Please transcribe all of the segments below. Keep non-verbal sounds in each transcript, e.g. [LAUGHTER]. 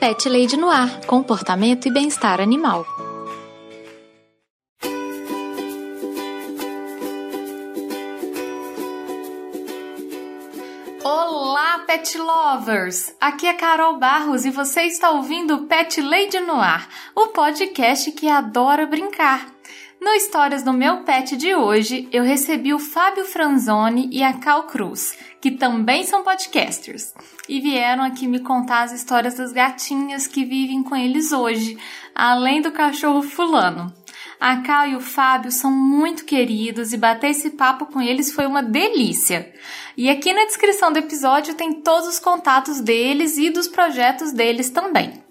Pet Lady no Ar, comportamento e bem-estar animal. Olá, pet lovers! Aqui é Carol Barros e você está ouvindo Pet Lady no Ar, o podcast que adora brincar. No Histórias do Meu Pet de hoje, eu recebi o Fábio Franzoni e a Cal Cruz, que também são podcasters, e vieram aqui me contar as histórias das gatinhas que vivem com eles hoje, além do cachorro fulano. A Cal e o Fábio são muito queridos e bater esse papo com eles foi uma delícia. E aqui na descrição do episódio tem todos os contatos deles e dos projetos deles também.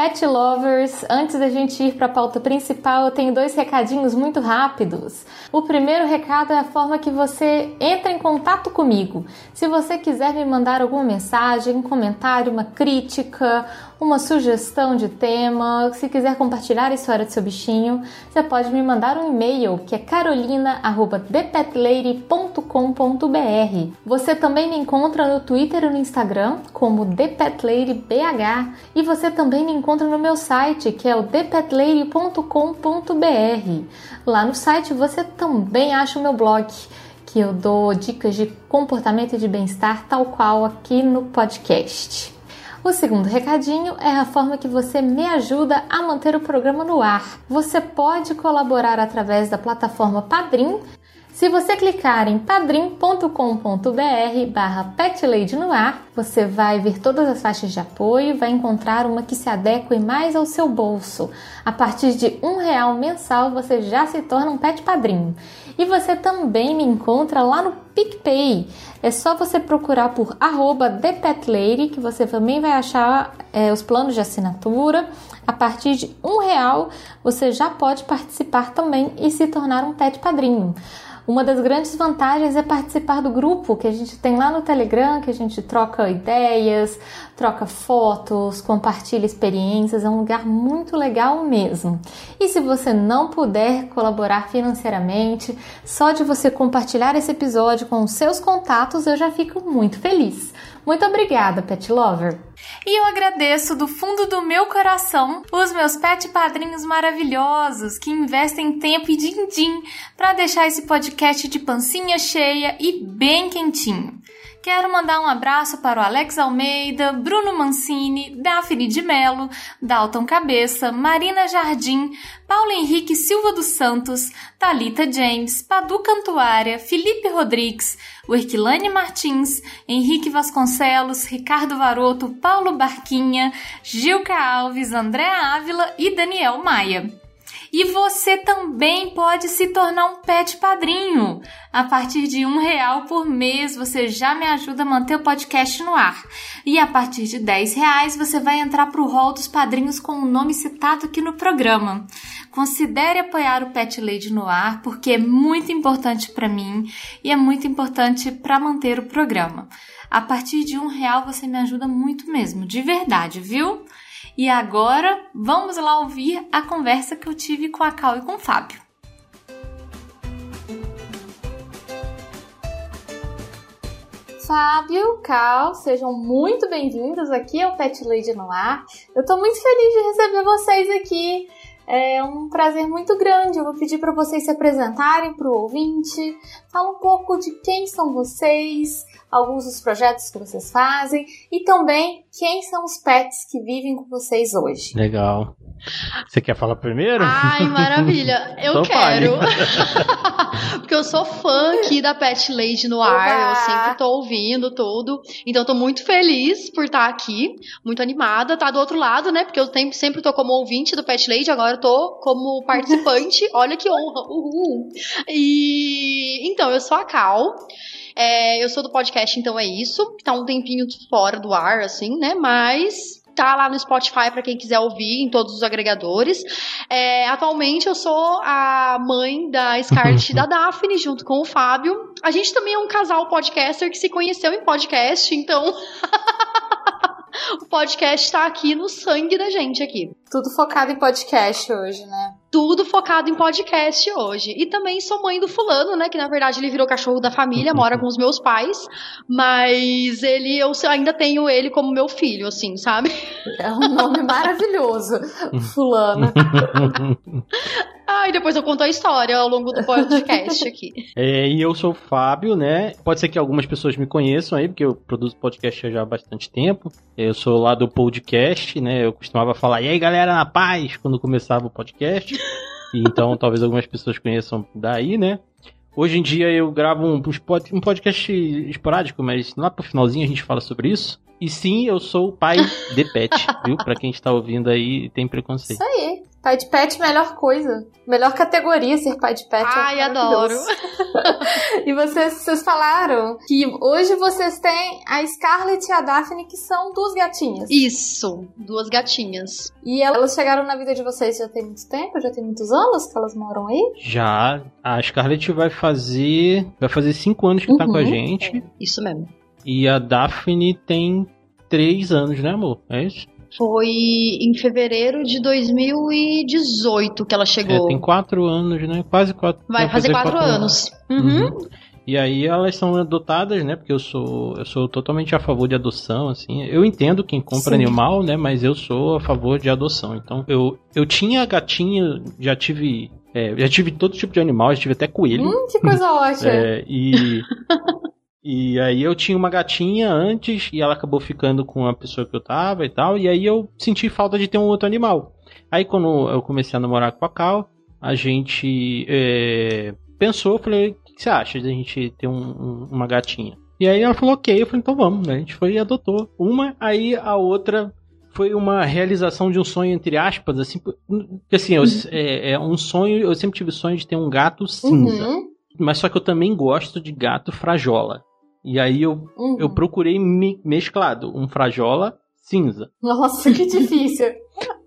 Pet Lovers, antes da gente ir para a pauta principal, eu tenho dois recadinhos muito rápidos. O primeiro recado é a forma que você entra em contato comigo. Se você quiser me mandar alguma mensagem, um comentário, uma crítica, uma sugestão de tema, se quiser compartilhar a história do seu bichinho, você pode me mandar um e-mail que é carolina@thepetlady.com.br. Você também me encontra no Twitter e no Instagram como ThePetLadyBH e você também me encontra no meu site que é o thepetlady.com.br. Lá no site você também acha o meu blog que eu dou dicas de comportamento e de bem-estar tal qual aqui no podcast. O segundo recadinho é a forma que você me ajuda a manter o programa no ar. Você pode colaborar através da plataforma Padrim. Se você clicar em padrim.com.br barra ar, você vai ver todas as faixas de apoio e vai encontrar uma que se adeque mais ao seu bolso. A partir de um real mensal você já se torna um pet padrinho. E você também me encontra lá no PicPay. É só você procurar por ThePetLady que você também vai achar é, os planos de assinatura. A partir de um real você já pode participar também e se tornar um pet padrinho. Uma das grandes vantagens é participar do grupo que a gente tem lá no Telegram, que a gente troca ideias, troca fotos, compartilha experiências, é um lugar muito legal mesmo. E se você não puder colaborar financeiramente, só de você compartilhar esse episódio com os seus contatos, eu já fico muito feliz. Muito obrigada, Pet Lover! E eu agradeço do fundo do meu coração os meus pet padrinhos maravilhosos que investem tempo e din-din para deixar esse podcast de pancinha cheia e bem quentinho. Quero mandar um abraço para o Alex Almeida, Bruno Mancini, Daphne de Melo, Dalton Cabeça, Marina Jardim, Paulo Henrique Silva dos Santos, Talita James, Padu Cantuária, Felipe Rodrigues, Werquilane Martins, Henrique Vasconcelos, Ricardo Varoto, Paulo Barquinha, Gilca Alves, André Ávila e Daniel Maia. E você também pode se tornar um pet padrinho. A partir de um real por mês você já me ajuda a manter o podcast no ar. E a partir de 10 reais você vai entrar para o rol dos padrinhos com o nome citado aqui no programa. Considere apoiar o Pet Lady no ar porque é muito importante para mim e é muito importante para manter o programa. A partir de um real você me ajuda muito mesmo, de verdade, viu? E agora vamos lá ouvir a conversa que eu tive com a Cal e com o Fábio. Fábio, Cal, sejam muito bem-vindos aqui ao Pet Lady no Ar. Eu tô muito feliz de receber vocês aqui. É um prazer muito grande. Eu vou pedir para vocês se apresentarem para o ouvinte. Fala um pouco de quem são vocês, alguns dos projetos que vocês fazem e também quem são os pets que vivem com vocês hoje. Legal. Você quer falar primeiro? Ai, maravilha. Eu então quero. [LAUGHS] Porque eu sou fã aqui da Pet Lady no ar. Eu sempre tô ouvindo tudo. Então tô muito feliz por estar aqui. Muito animada. Tá do outro lado, né? Porque eu sempre tô como ouvinte do Pet Lady. Agora eu tô como participante. [LAUGHS] Olha que honra. Uhul. E então, eu sou a Cal. É, eu sou do podcast, então é isso. Tá um tempinho fora do ar, assim, né? Mas tá lá no Spotify para quem quiser ouvir, em todos os agregadores. É, atualmente eu sou a mãe da Scarlett e da [LAUGHS] Daphne, junto com o Fábio. A gente também é um casal podcaster que se conheceu em podcast, então. [LAUGHS] o podcast tá aqui no sangue da gente aqui. Tudo focado em podcast hoje, né? Tudo focado em podcast hoje. E também sou mãe do fulano, né? Que na verdade ele virou cachorro da família, mora com os meus pais. Mas ele, eu ainda tenho ele como meu filho, assim, sabe? É um nome maravilhoso. Fulano. [LAUGHS] Ah, e depois eu conto a história ao longo do podcast aqui. É, e eu sou o Fábio, né? Pode ser que algumas pessoas me conheçam aí, porque eu produzo podcast já há bastante tempo. Eu sou lá do podcast, né? Eu costumava falar, e aí galera, na paz, quando começava o podcast. Então talvez algumas pessoas conheçam daí, né? Hoje em dia eu gravo um, um podcast esporádico, mas lá pro finalzinho a gente fala sobre isso. E sim, eu sou o pai de pet, [LAUGHS] viu? Pra quem está ouvindo aí tem preconceito. Isso aí. Pai de pet, melhor coisa. Melhor categoria ser pai de pet. É Ai, é adoro. [LAUGHS] e vocês, vocês falaram que hoje vocês têm a Scarlett e a Daphne, que são duas gatinhas. Isso, duas gatinhas. E elas chegaram na vida de vocês já tem muito tempo? Já tem muitos anos que elas moram aí? Já. A Scarlett vai fazer. Vai fazer cinco anos que uhum. tá com a uhum. gente. Isso mesmo. E a Daphne tem três anos, né, amor? É isso? Foi em fevereiro de 2018 que ela chegou. É, tem quatro anos, né? Quase quatro. Vai, fazer, fazer quatro, quatro, anos. anos. Uhum. uhum. E aí elas são adotadas, né? Porque eu sou, eu sou totalmente a favor de adoção, assim. Eu entendo quem compra Sim. animal, né? Mas eu sou a favor de adoção. Então, eu, eu tinha gatinha, já tive é, já tive todo tipo de animal, já tive até coelho. Hum, que coisa [LAUGHS] ótima. É, e E aí eu tinha uma gatinha antes e ela acabou ficando com a pessoa que eu tava e tal. E aí eu senti falta de ter um outro animal. Aí quando eu comecei a namorar com a Cal, a gente é, pensou, falei, o que você acha de a gente ter um, um, uma gatinha? E aí ela falou, ok, eu falei, então vamos, né? A gente foi e adotou uma, aí a outra foi uma realização de um sonho, entre aspas, assim, porque assim, eu, é, é, um sonho, eu sempre tive sonho de ter um gato cinza. Uhum. Mas só que eu também gosto de gato frajola. E aí eu, uhum. eu procurei me, mesclado, um frajola cinza. Nossa, que difícil.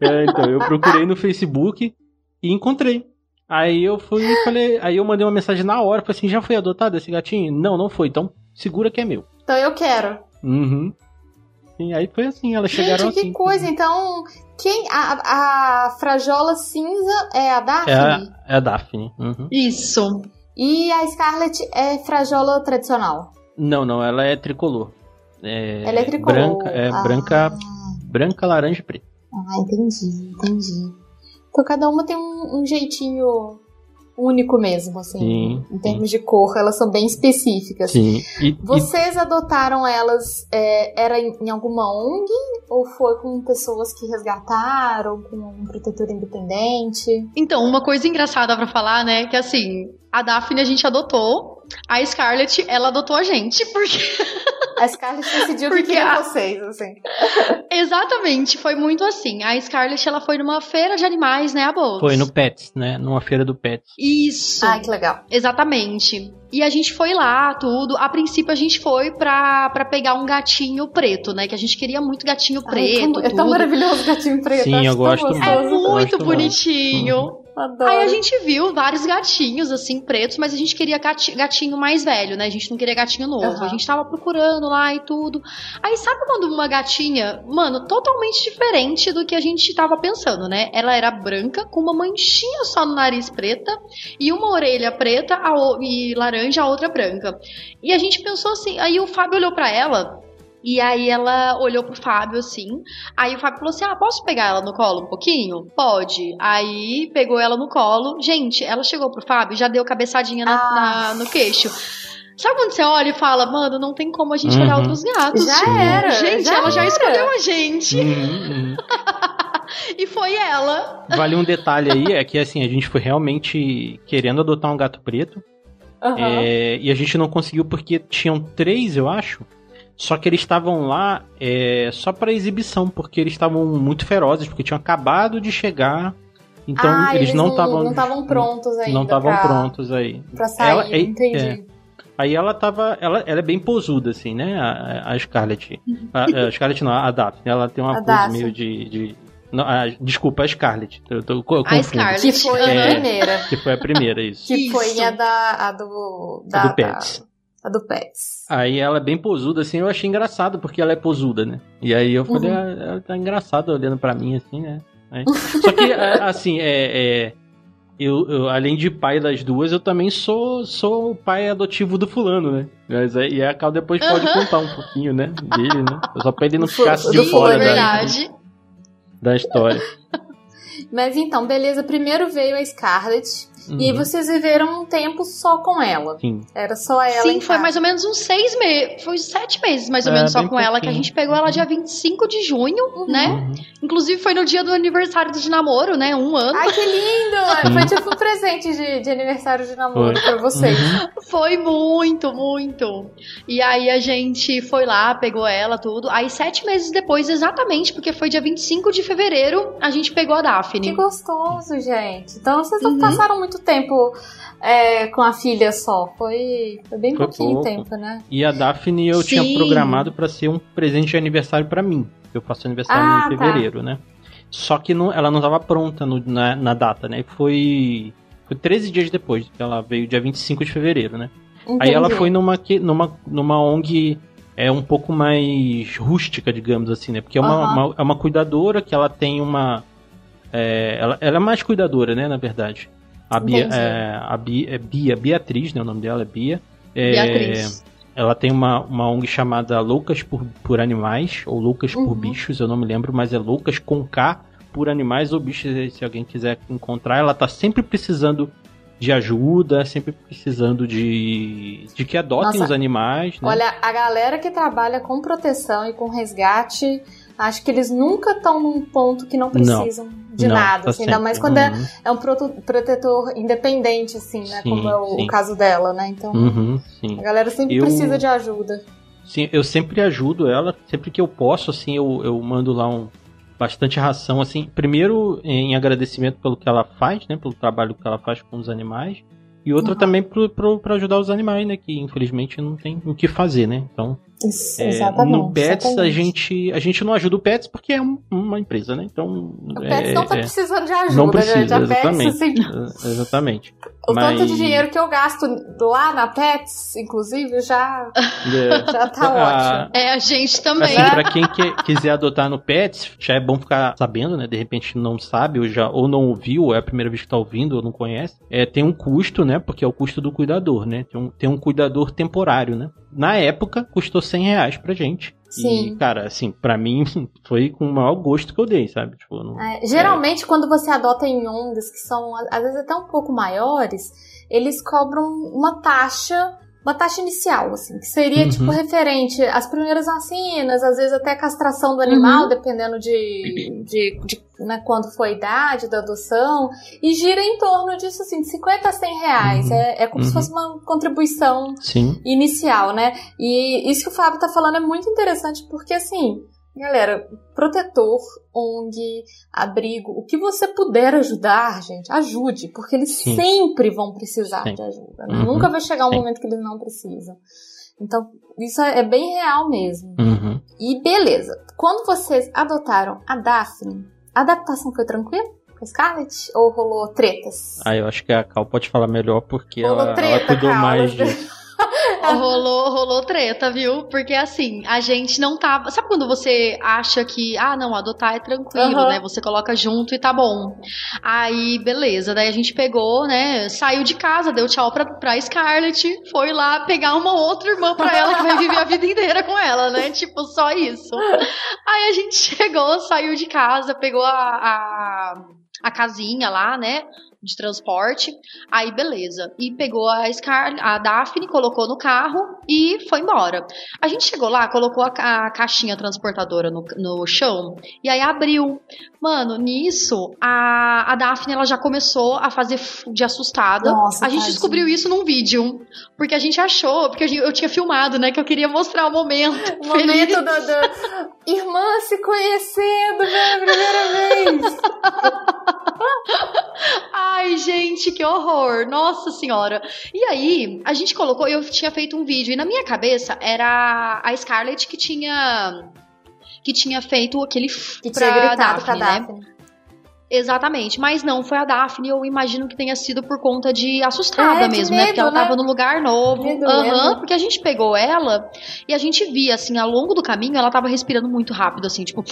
é, então, eu procurei no Facebook e encontrei. Aí eu fui e falei, aí eu mandei uma mensagem na hora, falei assim, já foi adotado esse gatinho? Não, não foi, então segura que é meu. Então eu quero. Uhum. E aí foi assim, elas Gente, chegaram que assim. que coisa, então quem a, a frajola cinza é a Daphne? É a, é a Daphne. Uhum. Isso. E a Scarlet é frajola tradicional? Não, não, ela é tricolor. É ela é tricolor. Branca, é ah. branca, branca, laranja e preta. Ah, entendi, entendi. Então cada uma tem um, um jeitinho único mesmo, assim, sim, em termos sim. de cor, elas são bem específicas. Sim. E, Vocês e... adotaram elas, é, era em, em, alguma ONG ou foi com pessoas que resgataram, com um protetor independente? Então, uma coisa engraçada para falar, né, que assim, a Daphne a gente adotou, a Scarlett, ela adotou a gente, porque... A Scarlett decidiu porque que queria a... vocês, assim. Exatamente, foi muito assim. A Scarlett, ela foi numa feira de animais, né, a Bolsa? Foi no Pets, né, numa feira do Pets. Isso. Ai, que legal. Exatamente. E a gente foi lá, tudo. A princípio a gente foi pra, pra pegar um gatinho preto, né? Que a gente queria muito gatinho preto. Ai, é tão maravilhoso gatinho preto. Sim, eu gosto muito. É muito bonitinho. Uhum. Adoro. Aí a gente viu vários gatinhos, assim, pretos, mas a gente queria gatinho mais velho, né? A gente não queria gatinho novo. Uhum. A gente tava procurando lá e tudo. Aí sabe quando uma gatinha, mano, totalmente diferente do que a gente tava pensando, né? Ela era branca, com uma manchinha só no nariz preta, e uma orelha preta e laranja, a outra branca. E a gente pensou assim, aí o Fábio olhou para ela, e aí ela olhou pro Fábio assim. Aí o Fábio falou assim: Ah, posso pegar ela no colo um pouquinho? Pode. Aí pegou ela no colo. Gente, ela chegou pro Fábio e já deu cabeçadinha na, ah. na, no queixo. Sabe quando você olha e fala, mano, não tem como a gente uhum. olhar outros gatos? Já era. Gente, já ela era. já escolheu a gente. Uhum, [LAUGHS] uhum. e foi ela. Vale um detalhe aí, é que assim, a gente foi realmente querendo adotar um gato preto. Uhum. É, e a gente não conseguiu porque tinham três, eu acho. Só que eles estavam lá é, só para exibição, porque eles estavam muito ferozes, porque tinham acabado de chegar. Então ah, eles, eles, não estavam não estavam prontos ainda. Não estavam prontos aí. Pra sair, ela, é, entendi. É, aí ela tava. Ela, ela é bem posuda, assim, né? A, a Scarlett. A, a, [LAUGHS] Scarlett não, a Daphne. Ela tem uma pose meio de. de não, a, desculpa, a Scarlett. Eu tô, eu a Scarlett. Que foi a é, primeira. Que foi a primeira, isso. Que isso. foi a da. A do. Da, a do Pets. A do Pets. Aí ela é bem posuda, assim, eu achei engraçado, porque ela é posuda, né? E aí eu falei, uhum. ah, ela tá engraçada olhando para mim, assim, né? Só que, [LAUGHS] assim, é, é, eu, eu, além de pai das duas, eu também sou, sou o pai adotivo do fulano, né? Mas, é, e a Cal depois pode contar um pouquinho, né? Dele, né? Só pra ele não ficar de fora da, da história. [LAUGHS] Mas então, beleza. Primeiro veio a Scarlett. Uhum. E vocês viveram um tempo só com ela. Sim. Era só ela. Sim, foi mais ou menos uns seis meses. Foi sete meses mais ou é, menos só com pouquinho. ela, que a gente pegou ela dia 25 de junho, uhum. né? Uhum. Inclusive foi no dia do aniversário de namoro, né? Um ano. Ai, que lindo! [LAUGHS] foi tipo um presente de, de aniversário de namoro foi. pra vocês. Uhum. Foi muito, muito. E aí a gente foi lá, pegou ela, tudo. Aí sete meses depois, exatamente, porque foi dia 25 de fevereiro, a gente pegou a Daphne. Que gostoso, gente. Então vocês não uhum. passaram muito muito tempo é, com a filha só. Foi, foi bem foi pouquinho pouco. tempo, né? E a Daphne eu Sim. tinha programado para ser um presente de aniversário para mim. Eu faço aniversário ah, em tá. fevereiro, tá. né? Só que não, ela não estava pronta no, na, na, data, né? Foi, foi 13 dias depois. Ela veio dia 25 de fevereiro, né? Entendi. Aí ela foi numa, numa, numa ONG é um pouco mais rústica, digamos assim, né? Porque é uma, uhum. uma, é uma cuidadora que ela tem uma. É, ela, ela é mais cuidadora, né? Na verdade. A Bia, é, a Bia, é Bia, Beatriz, né? O nome dela é Bia. É, Beatriz. Ela tem uma, uma ONG chamada Loucas por, por Animais, ou Loucas uhum. por Bichos, eu não me lembro, mas é Loucas com K por Animais ou Bichos, se alguém quiser encontrar. Ela tá sempre precisando de ajuda, sempre precisando de, de que adotem Nossa, os animais. Né? Olha, a galera que trabalha com proteção e com resgate Acho que eles nunca estão num ponto que não precisam não, de não, nada, tá assim, ainda mais quando é, uhum. é, é um protetor independente, assim, né? Sim, como é o, o, caso dela, né? Então, uhum, a galera sempre eu, precisa de ajuda. Sim, eu sempre ajudo ela, sempre que eu posso, assim, eu, eu mando lá um bastante ração, assim, primeiro em agradecimento pelo que ela faz, né? Pelo trabalho que ela faz com os animais. E outra uhum. também para ajudar os animais, né? Que infelizmente não tem o que fazer, né? Então, Isso, é, no Pets exatamente. a gente a gente não ajuda o Pets porque é um, uma empresa, né? Então o é, Pets não tá é, precisando de ajuda, não precisa, gente. A exatamente, Pets, assim, exatamente. O Mas... tanto de dinheiro que eu gasto lá na Pets, inclusive, já, é. já tá ah, ótimo. É, a gente também. Assim, pra quem que, quiser adotar no Pets, já é bom ficar sabendo, né? De repente não sabe, ou, já, ou não ouviu, ou é a primeira vez que tá ouvindo, ou não conhece. É, tem um custo, né? Porque é o custo do cuidador, né? Tem um, tem um cuidador temporário, né? Na época, custou 100 reais pra gente. Sim. E, cara, assim, para mim [LAUGHS] foi com o maior gosto que eu dei, sabe? Tipo, não, é, geralmente, é... quando você adota em ondas que são, às vezes, até um pouco maiores, eles cobram uma taxa uma taxa inicial, assim, que seria, tipo, uhum. tipo, referente às primeiras vacinas, às vezes até castração do animal, uhum. dependendo de, de, de né, quando foi a idade da adoção, e gira em torno disso, assim, de 50 a 100 reais. Uhum. É, é como se uhum. fosse uma contribuição Sim. inicial, né? E isso que o Fábio tá falando é muito interessante, porque, assim, Galera, protetor, ONG, abrigo, o que você puder ajudar, gente, ajude, porque eles Sim. sempre vão precisar Sim. de ajuda. Né? Uhum. Nunca vai chegar um Sim. momento que eles não precisam. Então, isso é bem real mesmo. Uhum. E beleza, quando vocês adotaram a Daphne, a adaptação foi tranquila? Com a Scarlett? Ou rolou tretas? Ah, eu acho que a Cal pode falar melhor porque rolou ela, treta, ela cuidou Cal, mais disso. Rolou, rolou treta, viu? Porque assim, a gente não tava. Sabe quando você acha que, ah, não, adotar é tranquilo, uhum. né? Você coloca junto e tá bom. Aí, beleza. Daí a gente pegou, né? Saiu de casa, deu tchau pra, pra Scarlett, foi lá pegar uma outra irmã pra ela que vai viver a vida inteira com ela, né? Tipo, só isso. Aí a gente [LAUGHS] chegou, saiu de casa, pegou a, a, a casinha lá, né? De transporte. Aí, beleza. E pegou a Scar, a Daphne, colocou no carro e foi embora. A gente chegou lá, colocou a, a caixinha transportadora no, no chão e aí abriu. Mano, nisso, a, a Daphne ela já começou a fazer de assustada. Nossa, a gente tadinha. descobriu isso num vídeo. Porque a gente achou, porque eu tinha filmado, né? Que eu queria mostrar o momento. [LAUGHS] O momento do, do... Irmã se conhecendo pela primeira vez. [LAUGHS] [LAUGHS] Ai, gente, que horror! Nossa senhora! E aí, a gente colocou, eu tinha feito um vídeo, e na minha cabeça era a Scarlett que tinha. que tinha feito aquele que tinha gritado Daphne, pra né? Exatamente, mas não foi a Daphne, eu imagino que tenha sido por conta de assustada é, mesmo, medo, né? Porque ela né? tava no lugar novo. Aham, uhum, porque a gente pegou ela e a gente via, assim, ao longo do caminho, ela tava respirando muito rápido, assim, tipo.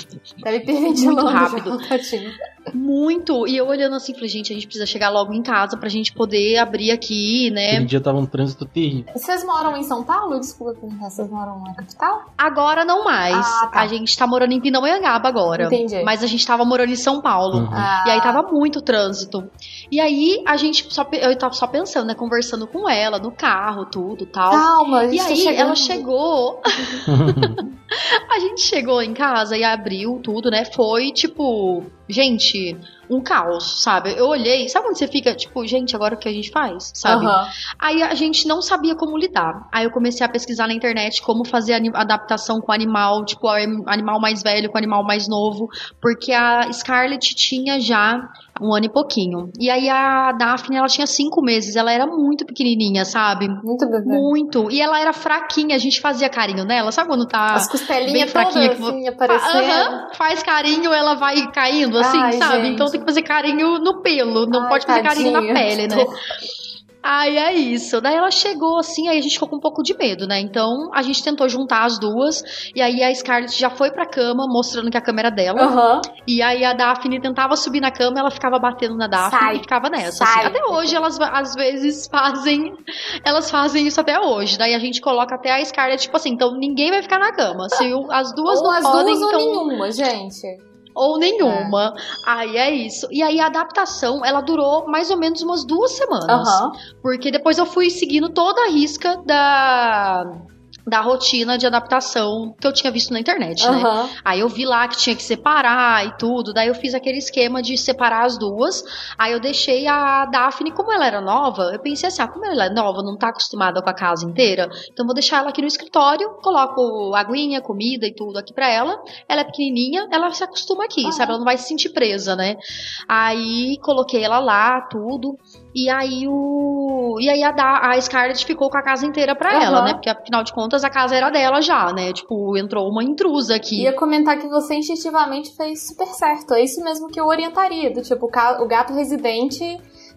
Deve muito rápido. [LAUGHS] muito. E eu olhando assim, falei, gente, a gente precisa chegar logo em casa pra gente poder abrir aqui, né? Aquele dia tava um trânsito terrível. Vocês moram em São Paulo? Desculpa perguntar, vocês moram na capital? Agora não mais. Ah, tá. A gente tá morando em Pindamonhangaba agora. Entendi. Mas a gente tava morando em São Paulo. Uhum. Ah. E aí tava muito trânsito. E aí a gente só eu tava só pensando, né, conversando com ela no carro, tudo, tal. Calma, E aí tá ela chegou. [LAUGHS] a gente chegou em casa e abriu tudo, né? Foi tipo, gente, um caos, sabe? Eu olhei, sabe quando você fica, tipo, gente, agora o que a gente faz, sabe? Uhum. Aí a gente não sabia como lidar. Aí eu comecei a pesquisar na internet como fazer adaptação com animal, tipo, animal mais velho com animal mais novo, porque a Scarlett tinha já um ano e pouquinho. E aí a Daphne, ela tinha cinco meses, ela era muito pequenininha, sabe? Muito bebê. Muito. E ela era fraquinha, a gente fazia carinho nela, sabe quando tá As costelinhas bem fraquinha? Todas, assim, aparecendo. faz carinho, ela vai caindo, assim, Ai, sabe? Gente. Então tem que fazer carinho no pelo, não Ai, pode fazer tadinho. carinho na pele, né? [LAUGHS] Aí é isso. Daí ela chegou assim, aí a gente ficou com um pouco de medo, né? Então a gente tentou juntar as duas. E aí a Scarlett já foi pra cama, mostrando que a câmera é dela. Uhum. E aí a Daphne tentava subir na cama, ela ficava batendo na Daphne sai, e ficava nessa. Assim. Até hoje elas às vezes fazem. Elas fazem isso até hoje. Daí a gente coloca até a Scarlett, tipo assim, então ninguém vai ficar na cama. Se as duas ou não as podem, duas então. Ou nenhuma, gente ou nenhuma. É. Aí é isso. E aí a adaptação, ela durou mais ou menos umas duas semanas. Uhum. Porque depois eu fui seguindo toda a risca da da rotina de adaptação que eu tinha visto na internet, uhum. né? Aí eu vi lá que tinha que separar e tudo, daí eu fiz aquele esquema de separar as duas. Aí eu deixei a Daphne, como ela era nova, eu pensei assim, ah, como ela é nova, não tá acostumada com a casa inteira, então vou deixar ela aqui no escritório, coloco aguinha, comida e tudo aqui para ela. Ela é pequenininha, ela se acostuma aqui, uhum. sabe? Ela não vai se sentir presa, né? Aí coloquei ela lá, tudo. E aí o. E aí a, da, a Scarlett ficou com a casa inteira pra uhum. ela, né? Porque afinal de contas a casa era dela já, né? Tipo, entrou uma intrusa aqui. Ia comentar que você instintivamente fez super certo. É isso mesmo que eu orientaria. Do tipo, o gato residente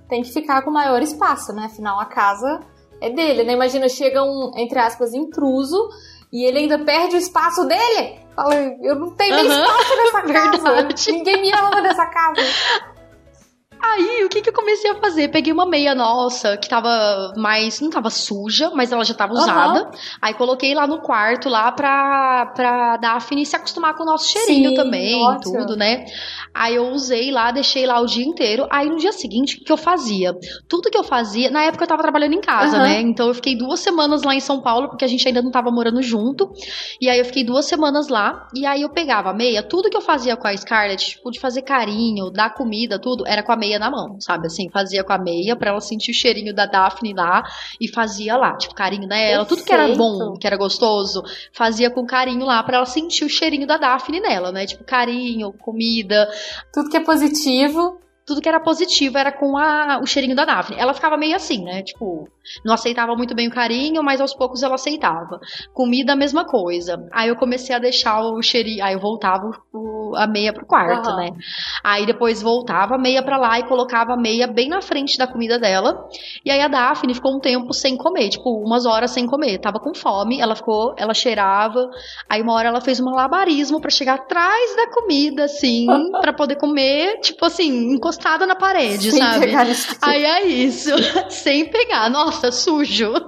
tem que ficar com maior espaço, né? Afinal, a casa é dele, né? Imagina, chega um, entre aspas, intruso e ele ainda perde o espaço dele. Fala, eu não tenho nem espaço nessa [LAUGHS] casa. Ninguém me ama nessa casa. Aí, o que que eu comecei a fazer? Peguei uma meia nossa, que tava mais. não tava suja, mas ela já tava usada. Uhum. Aí coloquei lá no quarto, lá pra, pra Daphne se acostumar com o nosso cheirinho Sim, também, tudo, né? Aí eu usei lá, deixei lá o dia inteiro. Aí no dia seguinte, o que eu fazia? Tudo que eu fazia. Na época eu tava trabalhando em casa, uhum. né? Então eu fiquei duas semanas lá em São Paulo, porque a gente ainda não tava morando junto. E aí eu fiquei duas semanas lá. E aí eu pegava a meia, tudo que eu fazia com a Scarlett, tipo, de fazer carinho, dar comida, tudo, era com a meia meia na mão, sabe? Assim, fazia com a meia pra ela sentir o cheirinho da Daphne lá e fazia lá, tipo, carinho nela. Perfeito. Tudo que era bom, que era gostoso, fazia com carinho lá pra ela sentir o cheirinho da Daphne nela, né? Tipo, carinho, comida. Tudo que é positivo tudo que era positivo era com a, o cheirinho da Daphne. Ela ficava meio assim, né? Tipo, não aceitava muito bem o carinho, mas aos poucos ela aceitava. Comida, a mesma coisa. Aí eu comecei a deixar o cheirinho. Aí eu voltava o, a meia pro quarto, uhum. né? Aí depois voltava a meia pra lá e colocava a meia bem na frente da comida dela. E aí a Daphne ficou um tempo sem comer, tipo, umas horas sem comer. Tava com fome, ela ficou, ela cheirava. Aí uma hora ela fez um malabarismo para chegar atrás da comida, assim, [LAUGHS] para poder comer, tipo assim, encostar encostada na parede, Sem sabe? Pegar Aí é isso. [LAUGHS] Sem pegar. Nossa, sujo. [LAUGHS]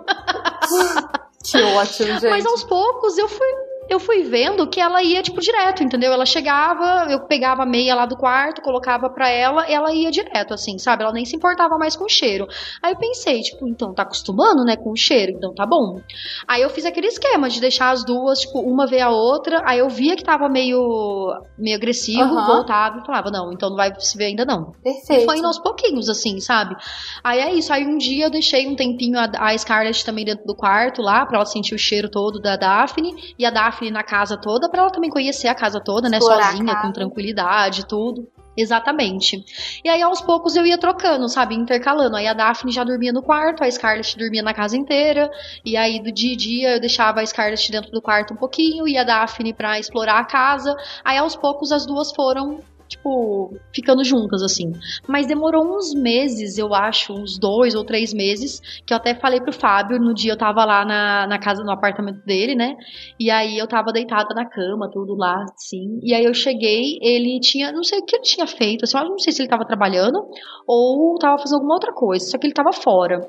Que ótimo, gente. Mas aos poucos eu fui eu fui vendo que ela ia, tipo, direto, entendeu? Ela chegava, eu pegava a meia lá do quarto, colocava pra ela, e ela ia direto, assim, sabe? Ela nem se importava mais com o cheiro. Aí eu pensei, tipo, então tá acostumando, né, com o cheiro, então tá bom. Aí eu fiz aquele esquema de deixar as duas, tipo, uma ver a outra, aí eu via que tava meio, meio agressivo, uhum. voltava e falava, não, então não vai se ver ainda não. Perfeito. E foi indo aos pouquinhos, assim, sabe? Aí é isso, aí um dia eu deixei um tempinho a, a Scarlett também dentro do quarto lá, pra ela sentir o cheiro todo da Daphne, e a Daphne Daphne na casa toda, para ela também conhecer a casa toda, né? Explorar sozinha, com tranquilidade, tudo. Exatamente. E aí, aos poucos, eu ia trocando, sabe? Intercalando. Aí a Daphne já dormia no quarto, a Scarlett dormia na casa inteira. E aí, do dia a dia, eu deixava a Scarlett dentro do quarto um pouquinho e a Daphne pra explorar a casa. Aí, aos poucos, as duas foram tipo, ficando juntas, assim. Mas demorou uns meses, eu acho, uns dois ou três meses, que eu até falei pro Fábio, no dia eu tava lá na, na casa, no apartamento dele, né? E aí eu tava deitada na cama, tudo lá, assim. E aí eu cheguei, ele tinha, não sei o que ele tinha feito, assim, eu não sei se ele tava trabalhando ou tava fazendo alguma outra coisa, só que ele tava fora.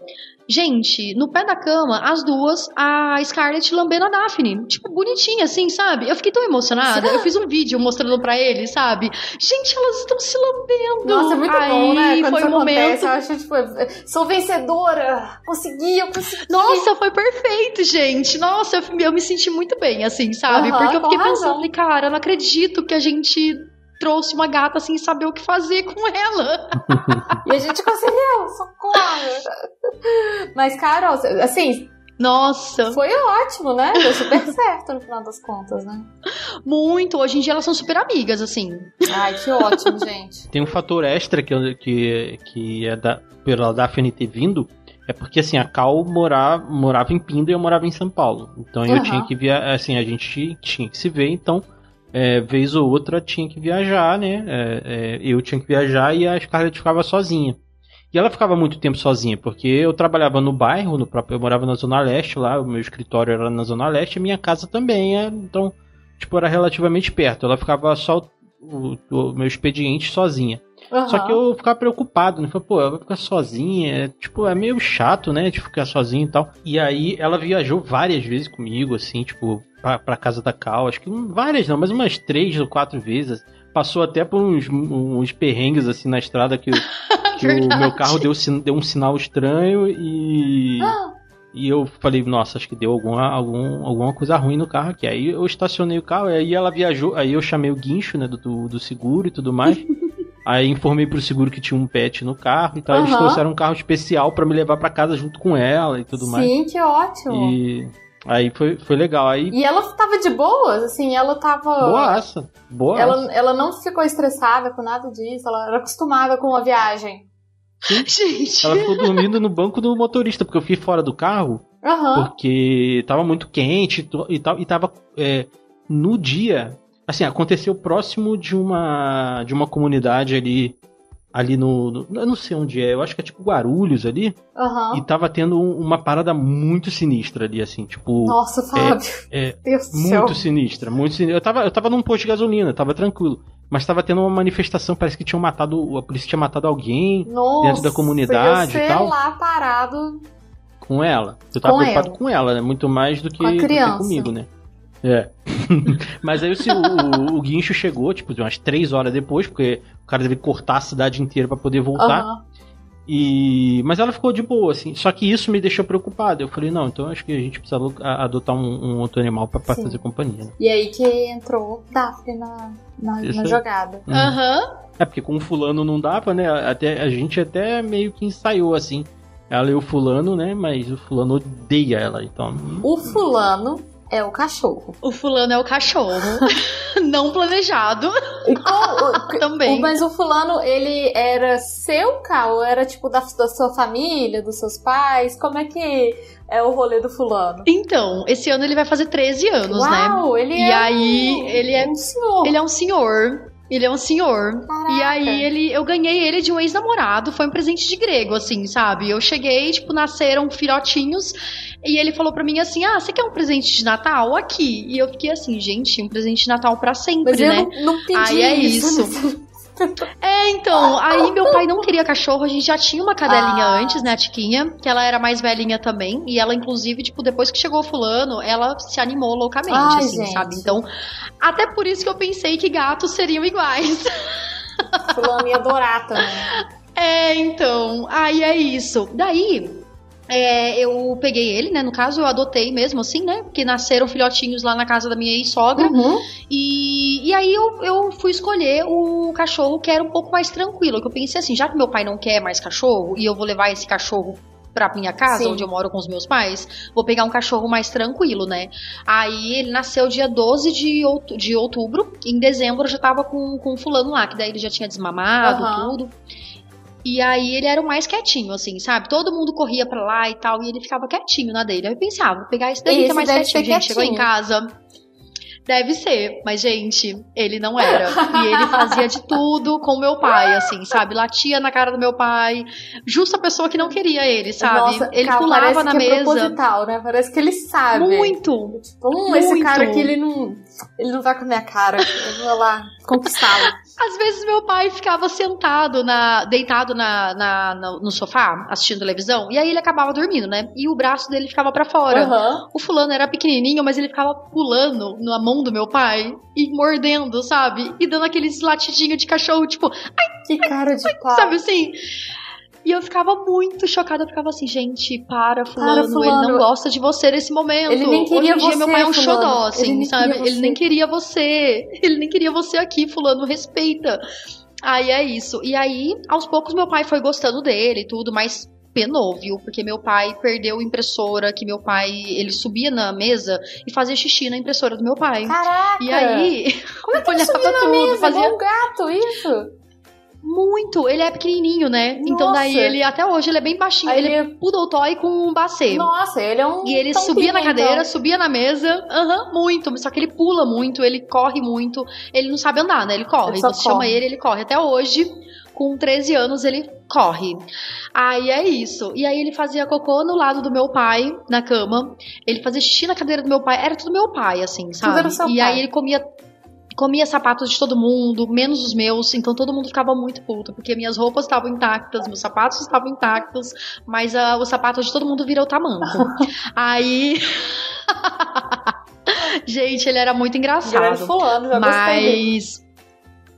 Gente, no pé da cama, as duas, a Scarlett lambendo a Daphne. Tipo, bonitinha, assim, sabe? Eu fiquei tão emocionada. Eu fiz um vídeo mostrando pra ele, sabe? Gente, elas estão se lambendo. Nossa, é muito Aí, bom, né? Quando foi isso um momento. Eu acho, tipo, sou vencedora. Consegui, eu consegui. Nossa, foi perfeito, gente. Nossa, eu, eu me senti muito bem, assim, sabe? Porque eu fiquei pensando, cara, eu não acredito que a gente trouxe uma gata sem saber o que fazer com ela. [LAUGHS] e a gente conseguiu, socorro. Mas, Carol, assim, nossa! Foi ótimo, né? Deu super certo no final das contas, né? Muito! Hoje em dia elas são super amigas, assim. Ai, que ótimo, gente. Tem um fator extra que, que, que é da, pela Daphne ter vindo, é porque assim, a Cal morava, morava em Pinda e eu morava em São Paulo. Então eu uhum. tinha que via, assim, a gente tinha que se ver, então é, vez ou outra tinha que viajar, né? É, é, eu tinha que viajar e a Scarlett ficava sozinha. E ela ficava muito tempo sozinha, porque eu trabalhava no bairro, no próprio, eu morava na Zona Leste lá, o meu escritório era na Zona Leste, e a minha casa também, é, então, tipo, era relativamente perto. Ela ficava só o, o meu expediente sozinha. Uhum. Só que eu ficava preocupado, né? Falei, pô, ela vai ficar sozinha, é, tipo, é meio chato, né? De ficar sozinha e tal. E aí ela viajou várias vezes comigo, assim, tipo, pra, pra casa da Cal, acho que várias não, mas umas três ou quatro vezes. Passou até por uns, uns perrengues, assim, na estrada que, [LAUGHS] que o meu carro deu, deu um sinal estranho e. E eu falei, nossa, acho que deu alguma, algum, alguma coisa ruim no carro aqui. Aí eu estacionei o carro, aí ela viajou, aí eu chamei o guincho, né, do, do seguro e tudo mais. [LAUGHS] aí informei pro seguro que tinha um pet no carro e tal. Uhum. Eles trouxeram um carro especial para me levar para casa junto com ela e tudo Sim, mais. Sim, que ótimo. E Aí foi, foi legal. Aí... E ela tava de boas, assim, ela tava. Boaça. Boa. Ela, ela não ficou estressada com nada disso, ela era acostumada com a viagem. Sim. [LAUGHS] Gente. Ela ficou dormindo no banco do motorista, porque eu fiquei fora do carro. Uhum. Porque tava muito quente e tal. E tava. É, no dia. Assim, aconteceu próximo de uma. de uma comunidade ali ali no, no, Eu não sei onde é, eu acho que é tipo Guarulhos ali. Uhum. E tava tendo uma parada muito sinistra ali, assim, tipo. Nossa, Fábio. É, é Deus muito sinistra, muito sinistra. Eu tava, eu tava num posto de gasolina, tava tranquilo. Mas tava tendo uma manifestação, parece que tinham matado. A polícia tinha matado alguém Nossa, dentro da comunidade e tal. lá parado. Com ela. Eu tava com preocupado ela. com ela, né? Muito mais do que, do que comigo, né? É. [LAUGHS] Mas aí assim, o, o, o, guincho chegou, tipo, umas três horas depois, porque o cara que cortar a cidade inteira para poder voltar. Uhum. E... Mas ela ficou de boa, assim. Só que isso me deixou preocupado. Eu falei, não, então acho que a gente precisa adotar um, um outro animal para fazer companhia. Né? E aí que entrou Daphne na, na, na jogada. Uhum. Aham. Uhum. É, porque com o fulano não dava, né? Até, a gente até meio que ensaiou, assim. Ela e o fulano, né? Mas o fulano odeia ela, então... O fulano é o cachorro. O fulano é o cachorro. [LAUGHS] não planejado. [LAUGHS] Também. Mas o fulano, ele era seu? Ou era tipo da, da sua família, dos seus pais? Como é que é o rolê do fulano? Então, esse ano ele vai fazer 13 anos, Uau, né? Uau, ele e é aí, um, ele é um senhor. Ele é um senhor. Ele é um senhor. Caraca. E aí ele, eu ganhei ele de um ex-namorado, foi um presente de grego, assim, sabe? Eu cheguei, tipo, nasceram filhotinhos, e ele falou para mim assim: "Ah, você quer um presente de Natal aqui?" E eu fiquei assim, gente, um presente de Natal para sempre, Mas né? Eu não, não pedi aí é isso. isso. É, então, aí meu pai não queria cachorro, a gente já tinha uma cadelinha ah. antes, né, a Tiquinha, que ela era mais velhinha também, e ela, inclusive, tipo, depois que chegou o fulano, ela se animou loucamente, Ai, assim, gente. sabe? Então, até por isso que eu pensei que gatos seriam iguais. Fulano ia adorar também. [LAUGHS] É, então, aí é isso. Daí, é, eu peguei ele, né? No caso, eu adotei mesmo, assim, né? Porque nasceram filhotinhos lá na casa da minha ex-sogra. Uhum. E, e aí eu, eu fui escolher o cachorro que era um pouco mais tranquilo. Que eu pensei assim, já que meu pai não quer mais cachorro e eu vou levar esse cachorro pra minha casa, Sim. onde eu moro com os meus pais, vou pegar um cachorro mais tranquilo, né? Aí ele nasceu dia 12 de, out de outubro. Em dezembro eu já tava com, com fulano lá, que daí ele já tinha desmamado, uhum. tudo. E aí ele era o mais quietinho, assim, sabe? Todo mundo corria pra lá e tal, e ele ficava quietinho na dele. Aí eu pensava, ah, vou pegar esse daí esse que é mais quietinho, gente. Quietinho. Chegou em casa. Deve ser, mas gente, ele não era. E ele fazia de tudo com meu pai, assim, sabe? Latia na cara do meu pai. Justo a pessoa que não queria ele, sabe? Nossa, ele cara, pulava na que é mesa. proposital, né? Parece que ele sabe. Muito. Tipo, hum, esse Muito. cara aqui, ele não, ele não vai com a minha cara. Eu vou lá conquistá-lo. [LAUGHS] Às vezes meu pai ficava sentado, na, deitado na, na- no, sofá, assistindo televisão, e aí ele acabava dormindo, né? E o braço dele ficava pra fora. Aham. O fulano era pequenininho, mas ele ficava pulando na mão do meu pai e mordendo, sabe? E dando aqueles latidinhos de cachorro, tipo, Que cara de pau. sabe assim? E eu ficava muito chocada, eu ficava assim, gente, para, fulano, ele fulano. não gosta de você nesse momento. Ele nem queria Hoje em dia, meu você, pai é um fulano. xodó, Ele assim, nem sabe? Ele você. nem queria você. Ele nem queria você aqui, fulano, respeita. Aí é isso. E aí, aos poucos, meu pai foi gostando dele e tudo, mas penou, viu? Porque meu pai perdeu a impressora, que meu pai, ele subia na mesa e fazia xixi na impressora do meu pai. Caraca! E aí, [LAUGHS] como é [LAUGHS] que ele subia na tudo, mesa? fazia- um gato, isso? muito, ele é pequenininho, né? Então Nossa. daí ele, até hoje, ele é bem baixinho. Aí ele é poodle toy com um bacê. Nossa, ele é um E ele subia na cadeira, então. subia na mesa, aham, muito. Só que ele pula muito, ele corre muito. Ele não sabe andar, né? Ele corre. Ele Você chama corre. ele, ele corre. Até hoje, com 13 anos, ele corre. Aí é isso. E aí ele fazia cocô no lado do meu pai, na cama. Ele fazia xixi na cadeira do meu pai. Era tudo meu pai, assim, sabe? e aí ele comia. Comia sapatos de todo mundo, menos os meus, então todo mundo ficava muito puto, porque minhas roupas estavam intactas, meus sapatos estavam intactos, mas ah, os sapatos de todo mundo virou tamanco. [LAUGHS] Aí. [LAUGHS] gente, ele era muito engraçado. fulano, já. Mas.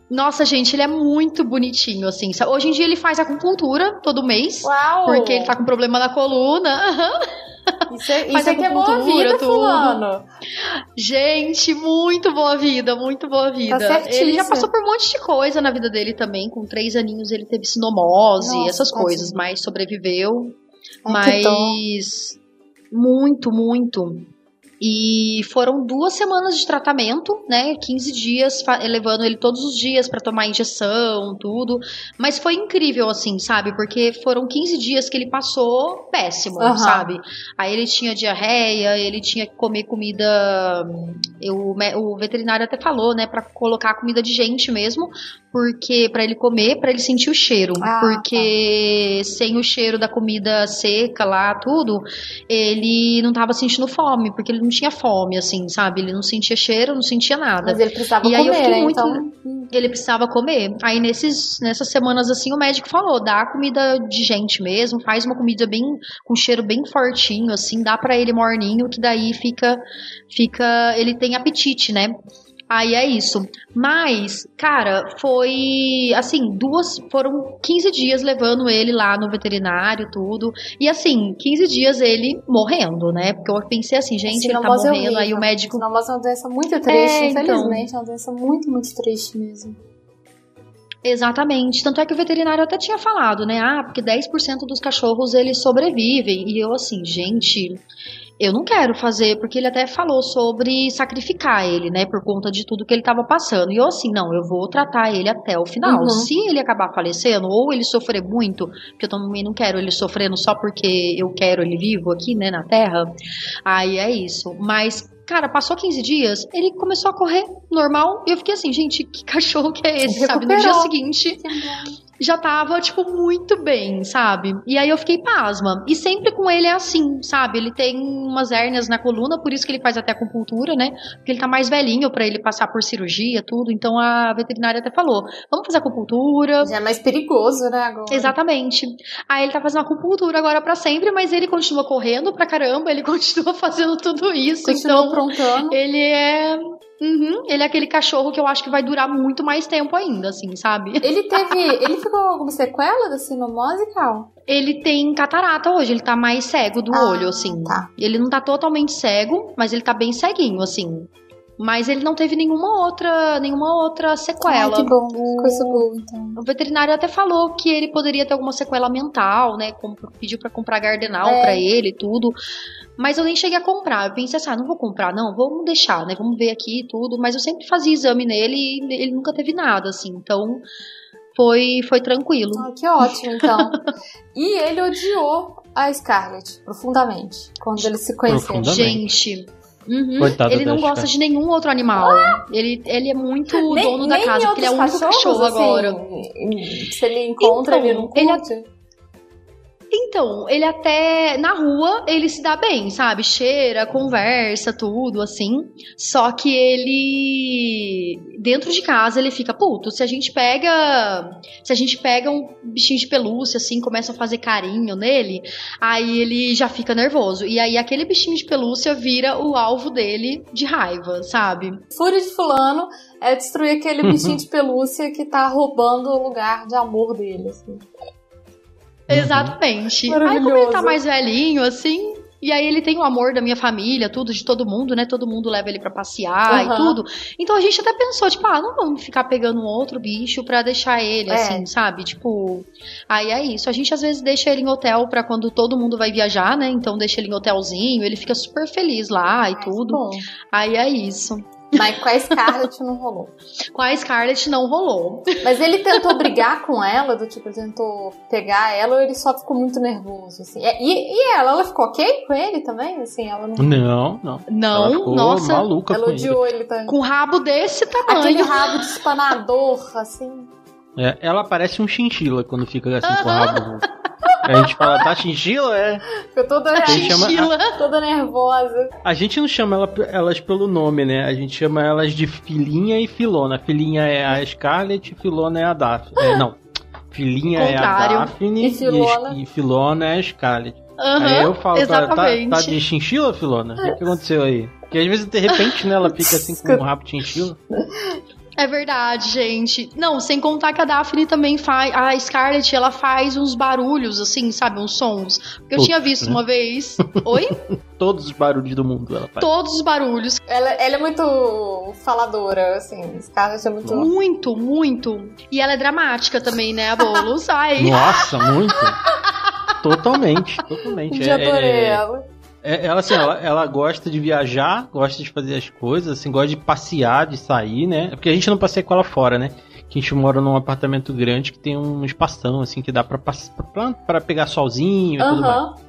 Nossa, gente, ele é muito bonitinho, assim. Hoje em dia ele faz acupuntura todo mês. Uau! Porque ele tá com problema na coluna. [LAUGHS] Isso, é, faz isso aqui é boa vida, tudo. fulano. Gente, muito boa vida, muito boa vida. Tá ele já passou por um monte de coisa na vida dele também. Com três aninhos ele teve sinomose, Nossa, essas tadinho. coisas, mas sobreviveu. Dó. mas muito, muito. E foram duas semanas de tratamento, né? 15 dias, levando ele todos os dias pra tomar injeção, tudo. Mas foi incrível, assim, sabe? Porque foram 15 dias que ele passou péssimo, Aham. sabe? Aí ele tinha diarreia, ele tinha que comer comida. eu- o veterinário até falou, né? Pra colocar comida de gente mesmo, porque para ele comer, pra ele sentir o cheiro. Ah, porque sem o cheiro da comida seca lá, tudo, ele não tava sentindo fome, porque ele não tinha fome, assim, sabe? Ele não sentia cheiro, não sentia nada. Mas ele precisava E aí eu comer, fiquei né? muito- Então, Ele precisava comer. Aí nesses, nessas semanas assim, o médico falou: dá comida de gente mesmo, faz uma comida bem com cheiro bem fortinho, assim, dá pra ele morninho, que daí fica, fica, ele tem apetite, né? Aí é isso. Mas, cara, foi assim, duas, foram 15 dias levando ele lá no veterinário, tudo. E assim, 15 dias ele morrendo, né? Porque eu pensei assim, gente, ele tá é morrendo, aí horrível. o médico Sinomose é uma doença muito triste, É, então. infelizmente. É uma doença muito, muito triste mesmo. Exatamente. Tanto é que o veterinário até tinha falado, né? Ah, porque 10% dos cachorros eles sobrevivem. E eu assim, gente, eu não quero fazer, porque ele até falou sobre sacrificar ele, né? Por conta de tudo que ele tava passando. E eu assim, não, eu vou tratar ele até o final. Uhum. Se ele acabar falecendo, ou ele sofrer muito, porque eu também não quero ele sofrendo só porque eu quero ele vivo aqui, né, na Terra. Aí é isso. Mas. Cara, passou 15 dias, ele começou a correr normal. E eu fiquei assim, gente, que [LAUGHS] cachorro que é esse, sabe? No dia seguinte, já tava, tipo, muito bem, sabe? E aí eu fiquei pasma. E sempre com ele é assim, sabe? Ele tem umas hérnias na coluna, por isso que ele faz até acupuntura, né? Porque ele tá mais velhinho pra ele passar por cirurgia, tudo. Então a veterinária até falou: vamos fazer acupuntura. Já é mais perigoso, né, agora? Exatamente. Aí ele tá fazendo acupuntura agora pra sempre, mas ele continua correndo pra caramba, ele [LAUGHS] continua fazendo tudo isso. Continua então, aprontando. ele é. Uhum, ele é aquele cachorro que eu acho que vai durar muito mais tempo ainda, assim, sabe? [LAUGHS] Ele teve. [LAUGHS] Ele ficou com alguma sequela da sinomose, Cal? Ele tem catarata hoje, ele tá mais cego do Ah, olho, assim. tá. Ele não tá totalmente cego, mas ele tá bem ceguinho, assim. Mas ele não teve nenhuma outra, nenhuma outra sequela. Ai, que bom. O- Coisa boa, então. O veterinário até falou que ele poderia ter alguma sequela mental, né? Com- Pediu pra comprar Gardenal É. pra ele e tudo. Mas eu nem cheguei a comprar. Eu pensei assim, ah, não vou comprar, não, vamos deixar, né? Vamos ver aqui e tudo. Mas eu sempre fazia exame nele e ele nunca teve nada, assim. Então foi, foi tranquilo. Ah, que ótimo, então. e ele odiou a Scarlett profundamente quando eles se conheceram. Profundamente. Gente, Uhum. Ele não gosta de nenhum outro animal. Ah! Ele, ele é muito nem, dono da casa, porque ele é o único cachorro assim, agora. Se ele encontra, então, ele não curte. Ele, então, ele até na rua ele se dá bem, sabe? Cheira, conversa, tudo assim. Só que ele dentro de casa ele fica puto. Se a gente pega, se a gente pega um bichinho de pelúcia assim, começa a fazer carinho nele, aí ele já fica nervoso. E aí aquele bichinho de pelúcia vira o alvo dele de raiva, sabe? Fúria de fulano é destruir aquele bichinho de pelúcia que tá roubando o lugar de amor dele, assim. Exatamente. Aí como ele tá mais velhinho, assim, e aí ele tem o amor da minha família, tudo, de todo mundo, né? Todo mundo leva ele para passear uhum. e tudo. Então a gente até pensou, tipo, ah, não vamos ficar pegando um outro bicho pra deixar ele, é. assim, sabe? Tipo, aí é isso. A gente às vezes deixa ele em hotel pra quando todo mundo vai viajar, né? Então deixa ele em hotelzinho, ele fica super feliz lá e tudo. Bom. Aí é isso. Mas com a Scarlett não rolou. Com a Scarlett não rolou. Mas ele tentou brigar com ela, do tipo, tentou pegar ela, ou ele só ficou muito nervoso, assim. E, e ela, ela ficou ok com ele também? Assim, ela não. Não, não. Não, ela ficou nossa. maluca. Ela odiou ele. ele também. Com rabo desse tamanho. Aquele rabo de espanador, assim. É, ela parece um chinchila quando fica assim com o rabo. [LAUGHS] A gente fala, tá chinchila? É. Ficou toda, a chama, a, toda nervosa. A gente não chama ela, elas pelo nome, né? A gente chama elas de filhinha e filona. Filhinha é a Scarlett, filona é a Daphne. É, não. Filhinha é a Daphne e filona, e, e filona é a Scarlett. Uhum, aí eu falo pra ela, tá, tá de chinchila, filona? O que, que aconteceu aí? Porque às vezes, de repente, né, ela fica assim com um [LAUGHS] rabo de chinchila. É verdade, gente. Não, sem contar que a Daphne também faz. A Scarlett, ela faz uns barulhos, assim, sabe? Uns sons. Porque eu tinha visto né? uma vez. Oi? [LAUGHS] Todos os barulhos do mundo ela faz. Todos os barulhos. Ela, ela é muito faladora, assim. Scarlett é muito. Muito, muito. E ela é dramática também, né, a Boulos? [LAUGHS] Ai. Nossa, muito. totalmente, totalmente. Já é, adorei é, ela. É, ela, assim, ela, ela gosta de viajar, gosta de fazer as coisas, assim, gosta de passear, de sair, né? Porque a gente não passeia com ela fora, né? Que a gente mora num apartamento grande que tem um espação, assim, que dá pra, pra, pra pegar solzinho e uhum. tudo mais.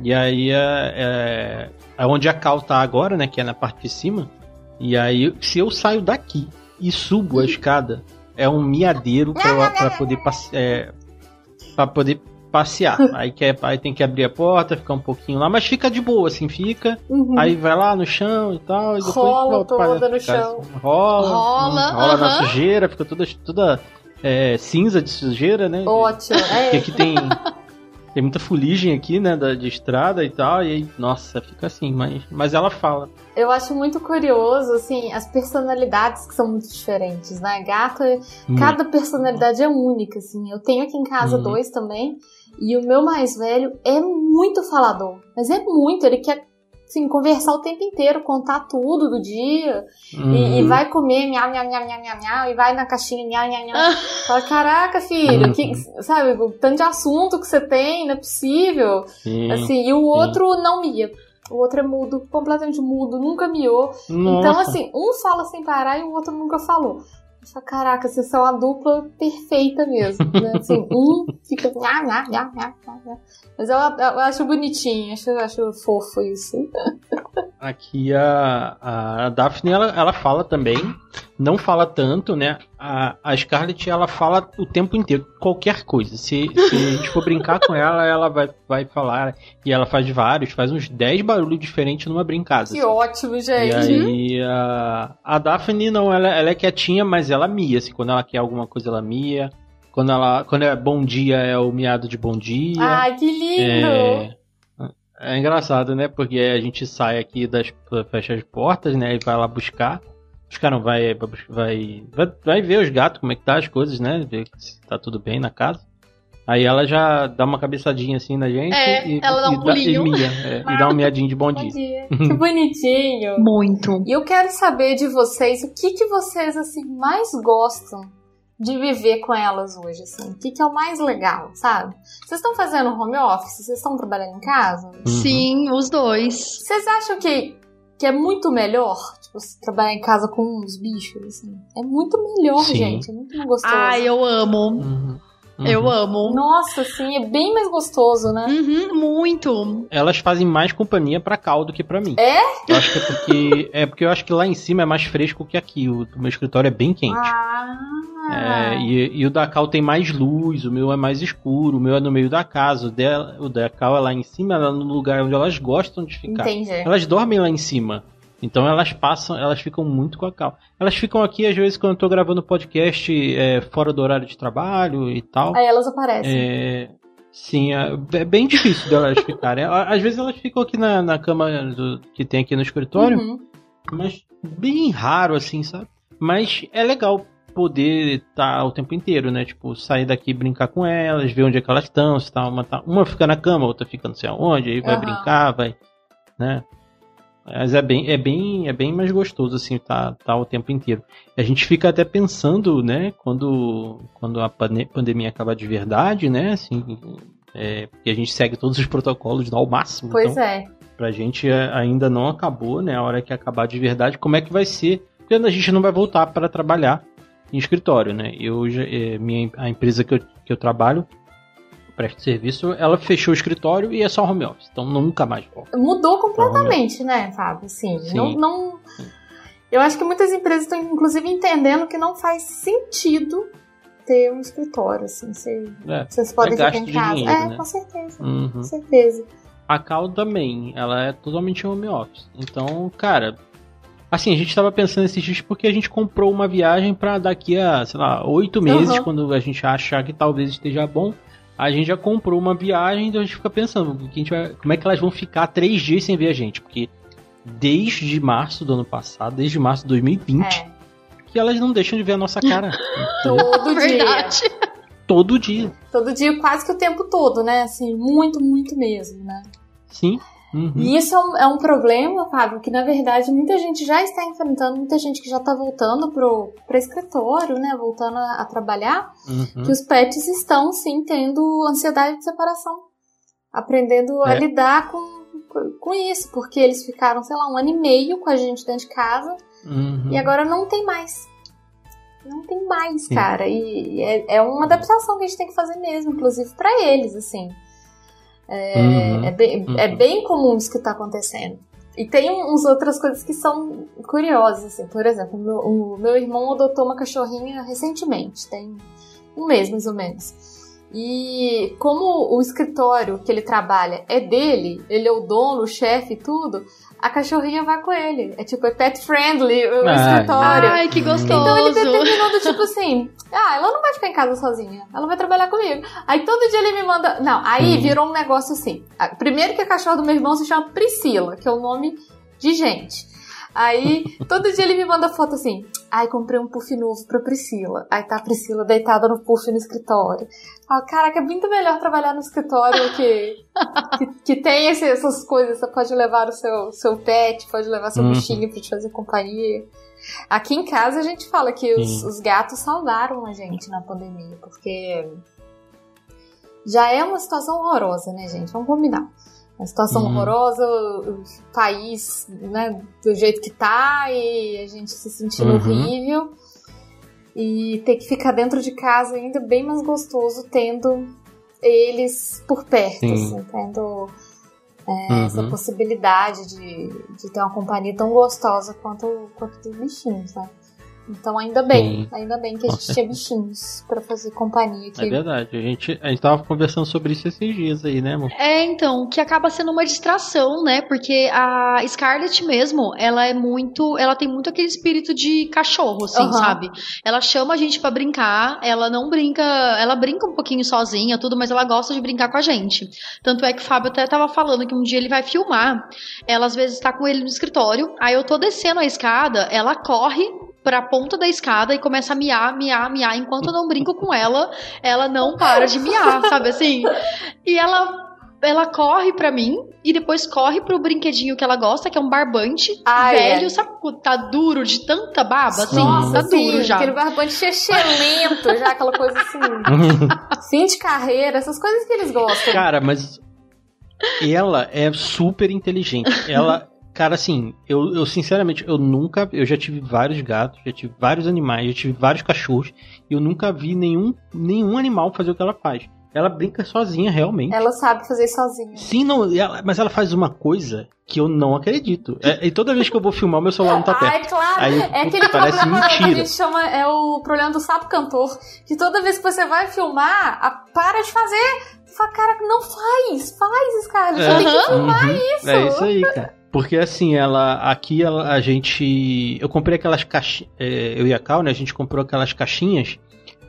E aí é, é, é onde a Cal tá agora, né? Que é na parte de cima. E aí, se eu saio daqui e subo a [LAUGHS] escada, é um miadeiro pra, pra poder passear. É, pra poder passear. [LAUGHS] aí, quer, aí tem que abrir a porta, ficar um pouquinho lá, mas fica de boa, assim, fica. Uhum. Aí vai lá no chão e tal, e depois rola toda no chão. Assim. Rola, rola, rola na sujeira, fica toda, toda é, cinza de sujeira, né? Ótimo, [LAUGHS] é. Porque aqui tem. Tem muita fuligem aqui, né, da, de estrada e tal, e aí, nossa, fica assim, mas, mas ela fala. Eu acho muito curioso, assim, as personalidades que são muito diferentes, né? Gato, cada personalidade é única, assim. Eu tenho aqui em casa uhum. dois também, e o meu mais velho é muito falador, mas é muito, ele quer assim, conversar o tempo inteiro, contar tudo do dia. Uhum. E, e, uhum. vai comer, nha, nha, nha, nha, nha, nha, e vai na caixinha, nha, nha, nha. Fala, caraca, filho, uhum. que, sabe, o tanto de assunto que você tem, não é possível. Sim, assim, e o outro sim. não mia. O outro é mudo, completamente mudo, nunca miou. Nossa. Então, assim, um fala sem parar e o outro nunca falou. Fala, caraca, vocês são a dupla perfeita mesmo. Né? Assim, [LAUGHS] um fica. Nha, nha, nha, nha, nha. Mas eu, eu acho bonitinho, acho, acho fofo isso. [LAUGHS] Aqui a, a Daphne ela, ela fala também, não fala tanto, né? A, a Scarlett ela fala o tempo inteiro, qualquer coisa. Se, se a gente for brincar com ela, ela vai, vai falar. E ela faz vários, faz uns 10 barulhos diferentes numa brincada. Que assim. ótimo, gente. E aí a, a Daphne não, ela, ela é quietinha, mas ela mia. Assim, quando ela quer alguma coisa, ela mia. Quando, ela, quando é bom dia, é o miado de bom dia. Ai, que lindo! É, é engraçado, né? Porque a gente sai aqui das fecha as portas, né? E vai lá buscar. Buscar não, vai, vai, vai, vai ver os gatos, como é que tá as coisas, né? Ver se tá tudo bem na casa. Aí ela já dá uma cabeçadinha assim na gente é, e, ela dá um e, e, mia, é, e dá um miadinho de bom, [LAUGHS] bom dia. dia. [LAUGHS] Que bonitinho. Muito. E eu quero saber de vocês o que, que vocês assim mais gostam de viver com elas hoje, assim? O que, que é o mais legal, sabe? Vocês estão fazendo home office? Vocês estão trabalhando em casa? Uhum. Sim, os dois. Vocês acham que, que é muito melhor, tipo, trabalhar em casa com uns bichos, assim? É muito melhor, Sim. gente. É muito gostoso. Ai, eu amo. Uhum. Uhum. Eu amo. Nossa, sim, é bem mais gostoso, né? Uhum, muito. Elas fazem mais companhia pra Cal do que pra mim. É? Eu acho que é porque. é porque eu acho que lá em cima é mais fresco que aqui. O, o meu escritório é bem quente. Ah. É, e, e, o da Cal tem mais luz, o meu é mais escuro, o meu é no meio da casa. O, dela, o da Cal é lá em cima, ela é no lugar onde elas gostam de ficar. Entendi. Elas dormem lá em cima. Então elas passam, elas ficam muito com a cal. Elas ficam aqui, às vezes, quando eu tô gravando podcast é, fora do horário de trabalho e tal. Aí elas aparecem. É, sim, é, é bem difícil delas [LAUGHS] ficarem. Às vezes elas ficam aqui na, na cama do, que tem aqui no escritório, uhum. mas bem raro, assim, sabe? Mas é legal poder estar tá o tempo inteiro, né? Tipo, sair daqui brincar com elas, ver onde é que elas estão, se tá uma, tá, uma fica na cama, outra fica não sei aonde, aí vai uhum. brincar, vai, né? Mas é bem, é bem, é bem mais gostoso assim, tá, tá o tempo inteiro. A gente fica até pensando, né, quando, quando a pandemia acabar de verdade, né, assim, é, porque a gente segue todos os protocolos ao máximo. Pois então, é. Pra gente é, ainda não acabou, né, a hora que acabar de verdade, como é que vai ser? Porque a gente não vai voltar para trabalhar em escritório, né? Eu, é, minha, a empresa que eu, que eu trabalho, presta serviço, ela fechou o escritório e é só home office. Então nunca mais volta. Mudou completamente, né, Fábio? Sim. Sim. Não, não... Eu acho que muitas empresas estão, inclusive, entendendo que não faz sentido ter um escritório, assim. Você, é, vocês podem é ficar em casa. Dinheiro, é, né? com certeza. Uhum. Com certeza. A Cal também, ela é totalmente home office. Então, cara, Assim, a gente estava pensando esses dias porque a gente comprou uma viagem para daqui a, sei lá, oito meses, uhum. quando a gente achar que talvez esteja bom a gente já comprou uma viagem, então a gente fica pensando que vai, como é que elas vão ficar três dias sem ver a gente, porque desde março do ano passado, desde março de 2020, é. que elas não deixam de ver a nossa cara. [LAUGHS] todo dia. Todo dia. Todo dia, quase que o tempo todo, né? Assim, muito, muito mesmo, né? Sim. Uhum. E isso é um, é um, problema, Fábio, que na verdade muita gente já está enfrentando, muita gente que já está voltando pro, pro escritório, né? Voltando a, a trabalhar, uhum. que os pets estão sim tendo ansiedade de separação. Aprendendo é. a lidar com, com isso, porque eles ficaram, sei lá, um ano e meio com a gente dentro de casa uhum. e agora não tem mais. Não tem mais, sim. cara. E é, é uma adaptação que a gente tem que fazer mesmo, inclusive para eles, assim. É, uhum, é, bem, uhum. é bem comum isso que está acontecendo. E tem uns outras coisas que são curiosas, assim. Por exemplo, o meu, o meu irmão adotou uma cachorrinha recentemente, tem um mês mais ou menos. E como o escritório que ele trabalha é dele, ele é o dono, o chefe e tudo, a cachorrinha vai com ele. É tipo, é pet friendly o ai, escritório. Ai, que gostoso. Então ele determinou do tipo assim: ah, ela não vai ficar em casa sozinha, ela vai trabalhar comigo. Aí todo dia ele me manda. Não, aí hum. virou um negócio assim. Primeiro que a cachorra do meu irmão se chama Priscila, que é o nome de gente. Aí, todo dia ele me manda foto assim. Ai, comprei um puff novo pra Priscila. Aí tá a Priscila deitada no puff no escritório. Ah, caraca, é muito melhor trabalhar no escritório que, que, que tem esse, essas coisas. Você pode levar o seu, seu pet, pode levar seu uhum. bichinho pra te fazer companhia. Aqui em casa a gente fala que os, os gatos salvaram a gente na pandemia, porque já é uma situação horrorosa, né, gente? Vamos combinar a situação uhum. horrorosa, o país, né, do jeito que tá, e a gente se sentindo uhum. horrível. E ter que ficar dentro de casa ainda bem mais gostoso tendo eles por perto, assim, tendo é, uhum. essa possibilidade de, de ter uma companhia tão gostosa quanto, quanto dos bichinhos, né? Então ainda bem, Sim. ainda bem que a gente tinha bichinhos para fazer companhia aqui. É verdade, a gente, a gente tava conversando sobre isso esses dias aí, né, amor? É, então, que acaba sendo uma distração, né? Porque a Scarlett mesmo, ela é muito, ela tem muito aquele espírito de cachorro, assim, uhum. sabe? Ela chama a gente para brincar, ela não brinca, ela brinca um pouquinho sozinha, tudo, mas ela gosta de brincar com a gente. Tanto é que o Fábio até tava falando que um dia ele vai filmar, ela às vezes tá com ele no escritório, aí eu tô descendo a escada, ela corre pra ponta da escada e começa a miar, miar, miar. Enquanto eu não brinco com ela, ela não para de miar, sabe assim? E ela ela corre pra mim e depois corre pro brinquedinho que ela gosta, que é um barbante Ai, velho, é. sabe? Tá duro de tanta baba, assim, Nossa, tá sim, duro já. Aquele barbante chechelento, já aquela coisa assim. [LAUGHS] fim de carreira, essas coisas que eles gostam. Cara, mas ela é super inteligente. Ela Cara, assim, eu, eu sinceramente, eu nunca. Eu já tive vários gatos, já tive vários animais, já tive vários cachorros. E eu nunca vi nenhum, nenhum animal fazer o que ela faz. Ela brinca sozinha, realmente. Ela sabe fazer sozinha. Sim, não, ela, mas ela faz uma coisa que eu não acredito. É, e toda vez que eu vou filmar, meu celular não tá perto. Ah, é claro. Aí, é aquele parece problema mentira. que a gente chama, é o problema do sapo cantor. Que toda vez que você vai filmar, a, para de fazer. Fala, cara, não faz, faz, cara. Você tem que filmar Uhum. isso. É isso aí, cara. Porque assim, ela. Aqui ela, a gente. Eu comprei aquelas caixinhas. eu e a Cal, né? A gente comprou aquelas caixinhas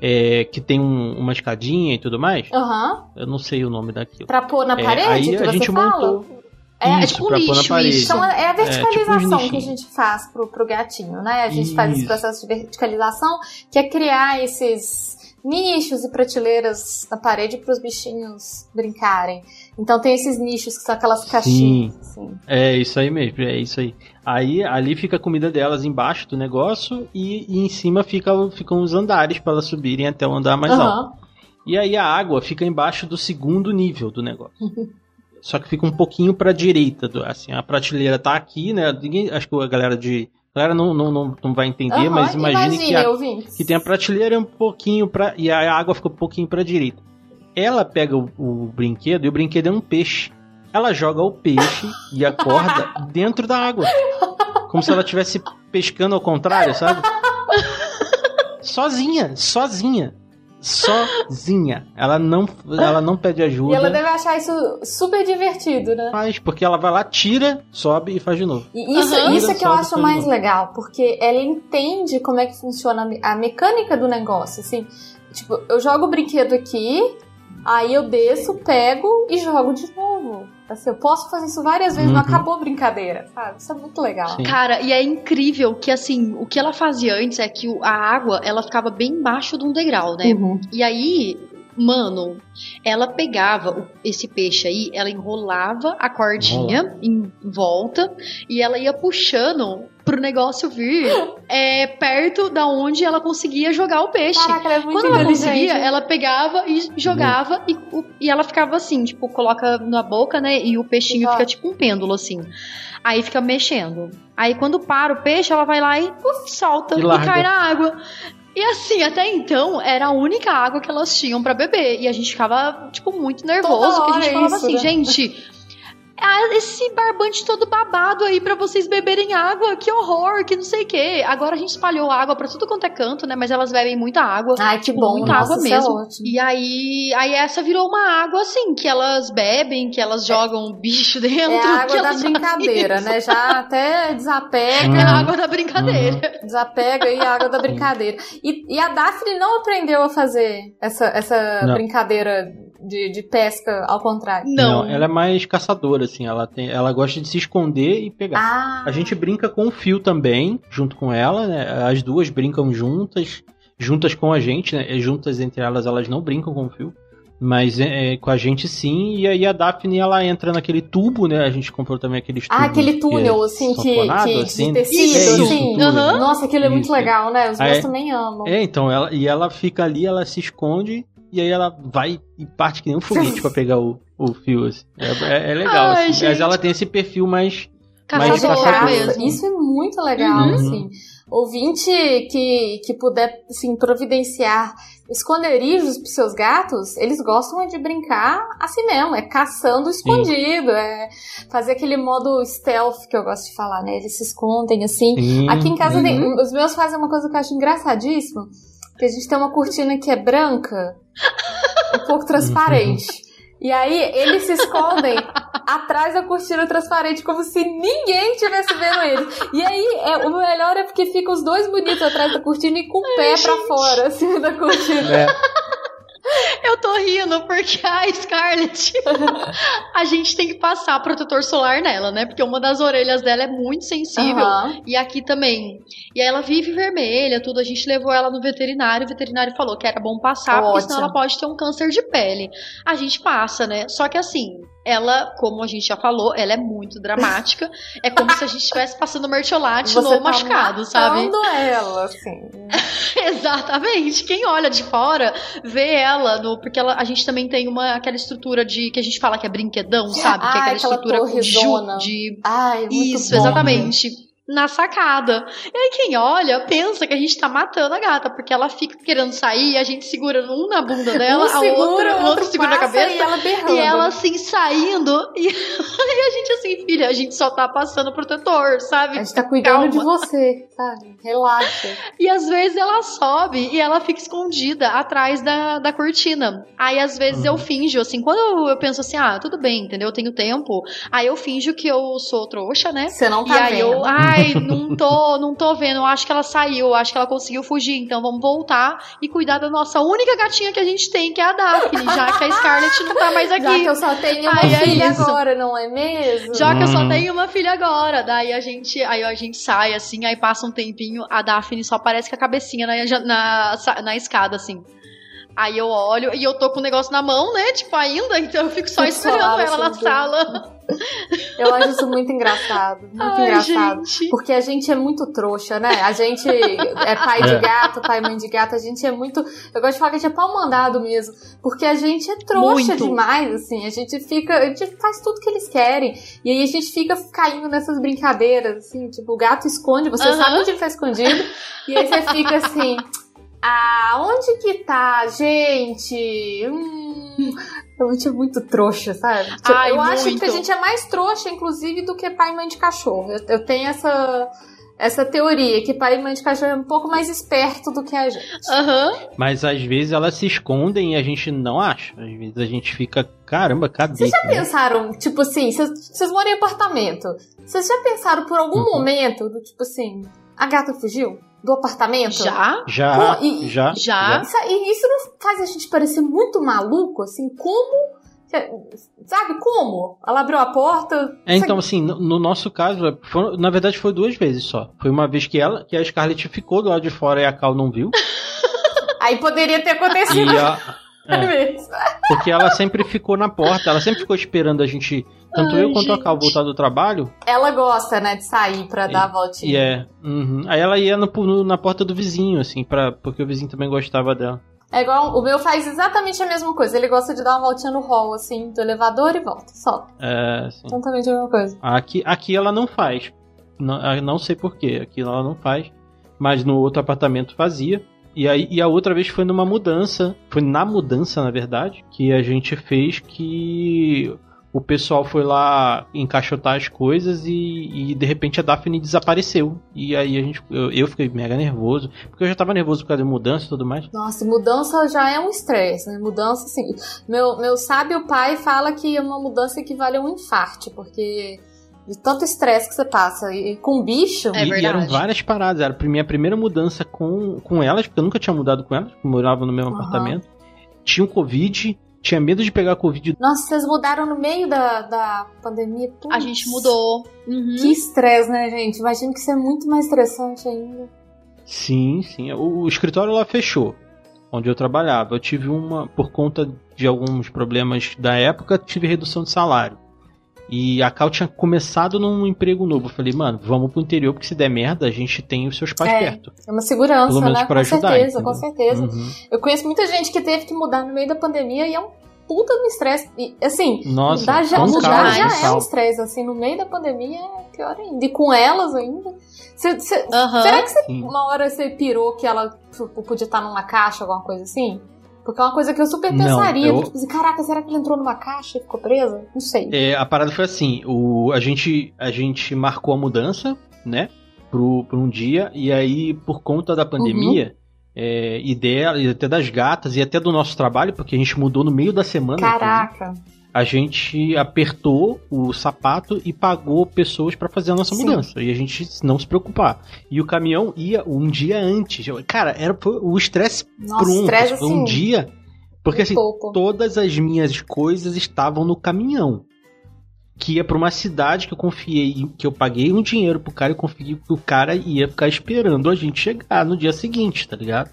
é, que tem um- uma escadinha e tudo mais. Aham. Eu não sei o nome daquilo. Pra pôr na É, parede, aí que a você gente fala? montou. É, isso, tipo pôr na parede. isso. Então é a tipo uns verticalização que a gente faz pro, pro gatinho, né? A gente faz esse Isso. processo de verticalização, que é criar esses nichos e prateleiras na parede para os bichinhos brincarem. Então tem esses nichos que são aquelas caixinhas. assim. É isso aí mesmo, é isso aí. Aí ali fica a comida delas embaixo do negócio e, e em cima fica, ficam os andares para elas subirem até o andar mais alto. Aham. E aí a água fica embaixo do segundo nível do negócio. [LAUGHS] Só que fica um pouquinho pra direita, do- assim, a prateleira tá aqui, né? Ninguém, acho que a galera de a galera não, não, não, não vai entender, Aham, mas imagine que, a- que tem a prateleira um pouquinho pra. e a água fica um pouquinho pra direita. Ela pega o, o brinquedo e o brinquedo é um peixe. Ela joga o peixe e a corda [LAUGHS] dentro da água. Como se ela estivesse pescando ao contrário, sabe? Sozinha, sozinha. Sozinha. Ela não, ela não pede ajuda. E ela deve achar isso super divertido, né? Faz, porque ela vai lá, tira, sobe e faz de novo. E isso, Aham. isso é que eu acho mais legal, porque ela entende como é que funciona a mecânica do negócio, assim. Tipo, eu jogo o brinquedo aqui, aí eu desço, pego e jogo de novo. Assim, eu posso fazer isso várias vezes, não Uhum. acabou a brincadeira, sabe? Isso é muito legal. Sim. Cara, e é incrível que assim, o que ela fazia antes é que a água, ela ficava bem embaixo de um degrau, né? Uhum. E aí, mano, ela pegava esse peixe aí, ela enrolava a cordinha em volta e ela ia puxando pro negócio vir [LAUGHS] é, perto da onde ela conseguia jogar o peixe. Caraca, ela é muito Quando ela conseguia, ela pegava e jogava e, o- e ela ficava assim, tipo, coloca na boca, né? E o peixinho Exato. fica tipo um pêndulo, assim. Aí fica mexendo. Aí quando para o peixe, ela vai lá e uf, solta E e, cai na água. E assim, até então, era a única água que elas tinham pra beber. E a gente ficava, tipo, muito nervoso. Toda Porque a gente falava isso, assim, né? gente. [LAUGHS] ah, Esse barbante todo babado aí pra vocês beberem água, que horror, que não sei o quê. Agora a gente espalhou água pra tudo quanto é canto, né? Mas elas bebem muita água. Ai, que bom, muita nossa, água isso é mesmo. ótimo. E aí, aí essa virou uma água assim, que elas bebem, que elas jogam um bicho [LAUGHS] dentro. É a água da fazem brincadeira, isso. né? Já até desapega. É a água da brincadeira. Desapega aí a água da brincadeira. E, e a Daphne não aprendeu a fazer essa, essa Não. brincadeira de, de pesca ao contrário. Não. ela é mais caçadora, assim. Ela, tem, ela gosta de se esconder e pegar. Ah, A gente brinca com o fio também, junto com ela, né? As duas brincam juntas, juntas com a gente, né? Juntas entre elas, elas não brincam com o fio. Mas é, é, com a gente sim, e aí a Daphne ela entra naquele tubo, né? A gente comprou também aqueles tubos. Ah, aquele túnel, que assim, que, que assim. de tecido, É isso, assim. túnel. Aham. Nossa, aquilo é muito Isso. legal, né? Os Ah, meus é? também amam. É, então, ela, e ela fica ali, ela se esconde, e aí ela vai e parte que nem um foguete [LAUGHS] pra pegar o, o fio, assim. É, é- é legal, Ai, assim. Mas ela tem esse perfil mais... Caçador. mesmo. Isso é muito legal, Uhum. assim. Ouvinte que, que puder, assim, providenciar esconderijos pros seus gatos, eles gostam de brincar assim mesmo, é caçando escondido, é fazer aquele modo stealth que eu gosto de falar, né? Eles se escondem assim. Sim, Aqui em casa, uhum. tem- os meus fazem uma coisa que eu acho engraçadíssima, que a gente tem uma cortina que é branca, um pouco transparente. E aí eles se escondem atrás da cortina transparente, como se ninguém estivesse vendo eles. E aí é, o melhor é porque ficam os dois bonitos atrás da cortina e com o pé pra fora, assim, da cortina. É, Eu tô rindo porque [LAUGHS] a Scarlett, [LAUGHS] a gente tem que passar protetor solar nela, né? Porque uma das orelhas dela é muito sensível. Aham. E aqui também. E aí ela vive vermelha, tudo. A gente levou ela no veterinário. O veterinário falou que era bom passar, porque senão Ótimo. ela pode ter um câncer de pele. A gente passa, né? Só que assim, ela, como a gente já falou, ela é muito dramática. é como se a gente estivesse passando mertiolate no tá machucado, sabe? ela, assim. [LAUGHS] Exatamente. Quem olha de fora vê ela no. Porque ela, a gente também tem uma aquela estrutura de que a gente fala que é brinquedão, sabe? que é aquela, estrutura com ju, de. Ai, Isso, bom. exatamente na sacada. E aí quem olha pensa que a gente tá matando a gata, porque ela fica querendo sair, a gente segura um na bunda [LAUGHS] dela, um a segura, outra, o outro segura na cabeça. E ela, berrando. e ela assim saindo. E, [LAUGHS] e, a gente assim, filha, a gente só tá passando protetor, sabe? A gente tá cuidando Calma. de você, sabe? Relaxa. E às vezes ela sobe e ela fica escondida atrás da, da cortina. Aí às vezes uhum. eu finjo, assim, quando eu, eu, penso assim, ah, tudo bem, entendeu? Eu tenho tempo. Aí eu finjo que eu sou trouxa, né? Você não tá e aí vendo. eu, ai, ai, [LAUGHS] não tô, não tô vendo, eu acho que ela saiu, acho que ela conseguiu fugir, então vamos voltar e cuidar da nossa única gatinha que a gente tem, que é a Daphne, já que a Scarlett não tá mais aqui. Já que eu só tenho uma aí é filha é agora, não é mesmo? Já que eu só hum. tenho uma filha agora, daí a gente, aí a gente sai assim, aí passa um tempinho, a Daphne só aparece com a cabecinha na, na, na escada, assim. Aí eu olho e eu tô com o negócio na mão, né? Tipo, ainda, então eu fico só esperando ela na sala. Eu acho isso muito engraçado. Muito Ai, engraçado. Gente. Porque a gente é muito trouxa, né? A gente é pai de é. gato, pai e mãe de gato, a gente é muito. Eu gosto de falar que a gente é pau mandado mesmo. Porque a gente é trouxa muito. demais, assim. A gente fica. A gente faz tudo que eles querem. E aí a gente fica caindo nessas brincadeiras, assim. Tipo, o gato esconde, você sabe onde ele tá escondido. E aí você fica assim. Ah, onde que tá, gente? Hum, a gente é muito trouxa, sabe? Tipo, Ai, eu muito. acho que a gente é mais trouxa, inclusive, do que pai e mãe de cachorro. Eu, eu, tenho essa, essa teoria, que pai e mãe de cachorro é um pouco mais esperto do que a gente. Uhum. Mas às vezes elas se escondem e a gente não acha. Às vezes a gente fica, caramba, cadê? Vocês já né? pensaram, tipo assim, vocês moram em apartamento, vocês já pensaram por algum uhum. momento, do tipo assim, a gata fugiu? do apartamento? Já? Já. Pô, e, já, já. Isso, e isso não faz a gente parecer muito maluco, assim, como. Sabe como? Ela abriu a porta. É, então, assim, no, no nosso caso, é, foi, na verdade foi duas vezes só. Foi uma vez que ela, que a Scarlett ficou do lado de fora e a Cal não viu. [LAUGHS] Aí poderia ter acontecido. E a, é, [LAUGHS] porque ela sempre ficou na porta, ela sempre ficou esperando a gente tanto Ai, eu quanto gente. a Cal voltar do trabalho. Ela gosta, né, de sair pra dar a voltinha. E é. Uhum. Aí ela ia no, no, na porta do vizinho, assim, pra, porque o vizinho também gostava dela. É igual, o meu faz exatamente a mesma coisa. Ele gosta de dar uma voltinha no hall, assim, do elevador e volta, só. É, sim. Exatamente a mesma coisa. Aqui, aqui ela não faz. Não, não sei porquê, aqui ela não faz. Mas no outro apartamento fazia. E, aí, e a outra vez foi numa mudança. Foi na mudança, na verdade, que a gente fez que o pessoal foi lá encaixotar as coisas e, e, de repente a Daphne desapareceu. E aí a gente, eu, eu, fiquei mega nervoso, porque eu já tava nervoso por causa de mudança e tudo mais. Nossa, mudança já é um estresse, né? Mudança, assim. Meu, meu sábio pai fala que uma mudança equivale a um infarte, porque de tanto estresse que você passa. E com bicho. É e, e, eram várias paradas. Era a minha primeira mudança com, com elas, porque eu nunca tinha mudado com elas, morava no mesmo uhum. apartamento. Tinha o Covid tinha medo de pegar Covid. Nossa, vocês mudaram no meio da, da pandemia? Putz. A gente mudou. Uhum. Que estresse, né, gente? Imagino que isso é muito mais estressante ainda. Sim, sim. O, o escritório lá fechou, onde eu trabalhava. Eu tive uma, por conta de alguns problemas da época, tive redução de salário. E a Cal tinha começado num emprego novo. Eu falei, mano, vamos pro interior, porque se der merda, a gente tem os seus pais é, perto. É uma segurança, Pelo menos né? Pra com ajudar, certeza, entendeu? com certeza. Uhum. Eu conheço muita gente que teve que mudar no meio da pandemia e é um puta no estresse. E, assim, Nossa, mudar já, mudar já é um estresse, assim, no meio da pandemia é pior ainda. E com elas ainda. Cê, cê, uhum. Será que cê, uma hora você pirou que ela tipo, podia estar numa caixa, alguma coisa assim? Porque é uma coisa que eu super pensaria. Não, eu... Tipo assim, caraca, será que ele entrou numa caixa e ficou presa? Não sei. É, a parada foi assim: o, a, gente, a gente marcou a mudança, né? Pro, pro um dia, e aí, por conta da pandemia. Uhum. É, e dela, e até das gatas, e até do nosso trabalho, porque a gente mudou no meio da semana. Caraca! A gente apertou o sapato e pagou pessoas para fazer a nossa Sim. mudança. E a gente não se preocupar. E o caminhão ia um dia antes. Cara, era o estresse pronto. Assim, um dia. Porque assim, pouco. todas as minhas coisas estavam no caminhão. Que ia pra uma cidade que eu confiei, que eu paguei um dinheiro pro cara e confio que o cara ia ficar esperando a gente chegar no dia seguinte, tá ligado?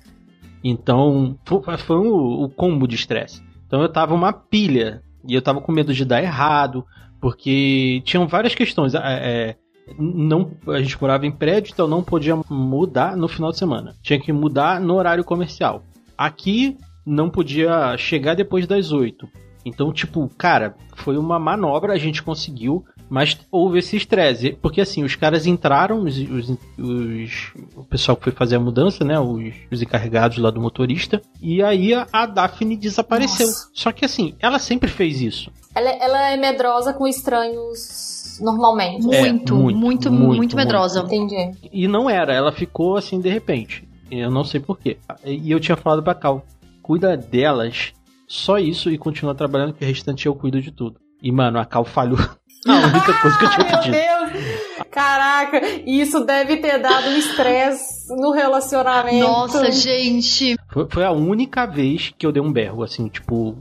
Então, foi, foi o, o combo de estresse. Então eu tava uma pilha E eu tava com medo de dar errado, porque tinham várias questões. É, é, não, a gente morava em prédio, então não podia mudar no final de semana. Tinha que mudar no horário comercial. Aqui não podia chegar depois das 8. Então, tipo, cara, foi uma manobra, a gente conseguiu, mas houve esse estresse. Porque assim, os caras entraram, os, os, os, o pessoal que foi fazer a mudança, né? Os, os encarregados lá do motorista. E aí a, a Daphne desapareceu. Nossa. Só que assim, ela sempre fez isso. Ela, ela é medrosa com estranhos normalmente. É, muito, muito, muito, muito, muito medrosa. Entendi. E não era, ela ficou assim de repente. Eu não sei porquê. E eu tinha falado pra Cal, cuida delas, só isso e continua trabalhando, que o restante eu cuido de tudo. E, mano, a Cal falhou. [LAUGHS] A única coisa que eu tinha pedido. Meu Deus! Caraca, isso deve ter dado um estresse no relacionamento. Nossa, gente. Foi, foi, a única vez que eu dei um berro, assim, tipo,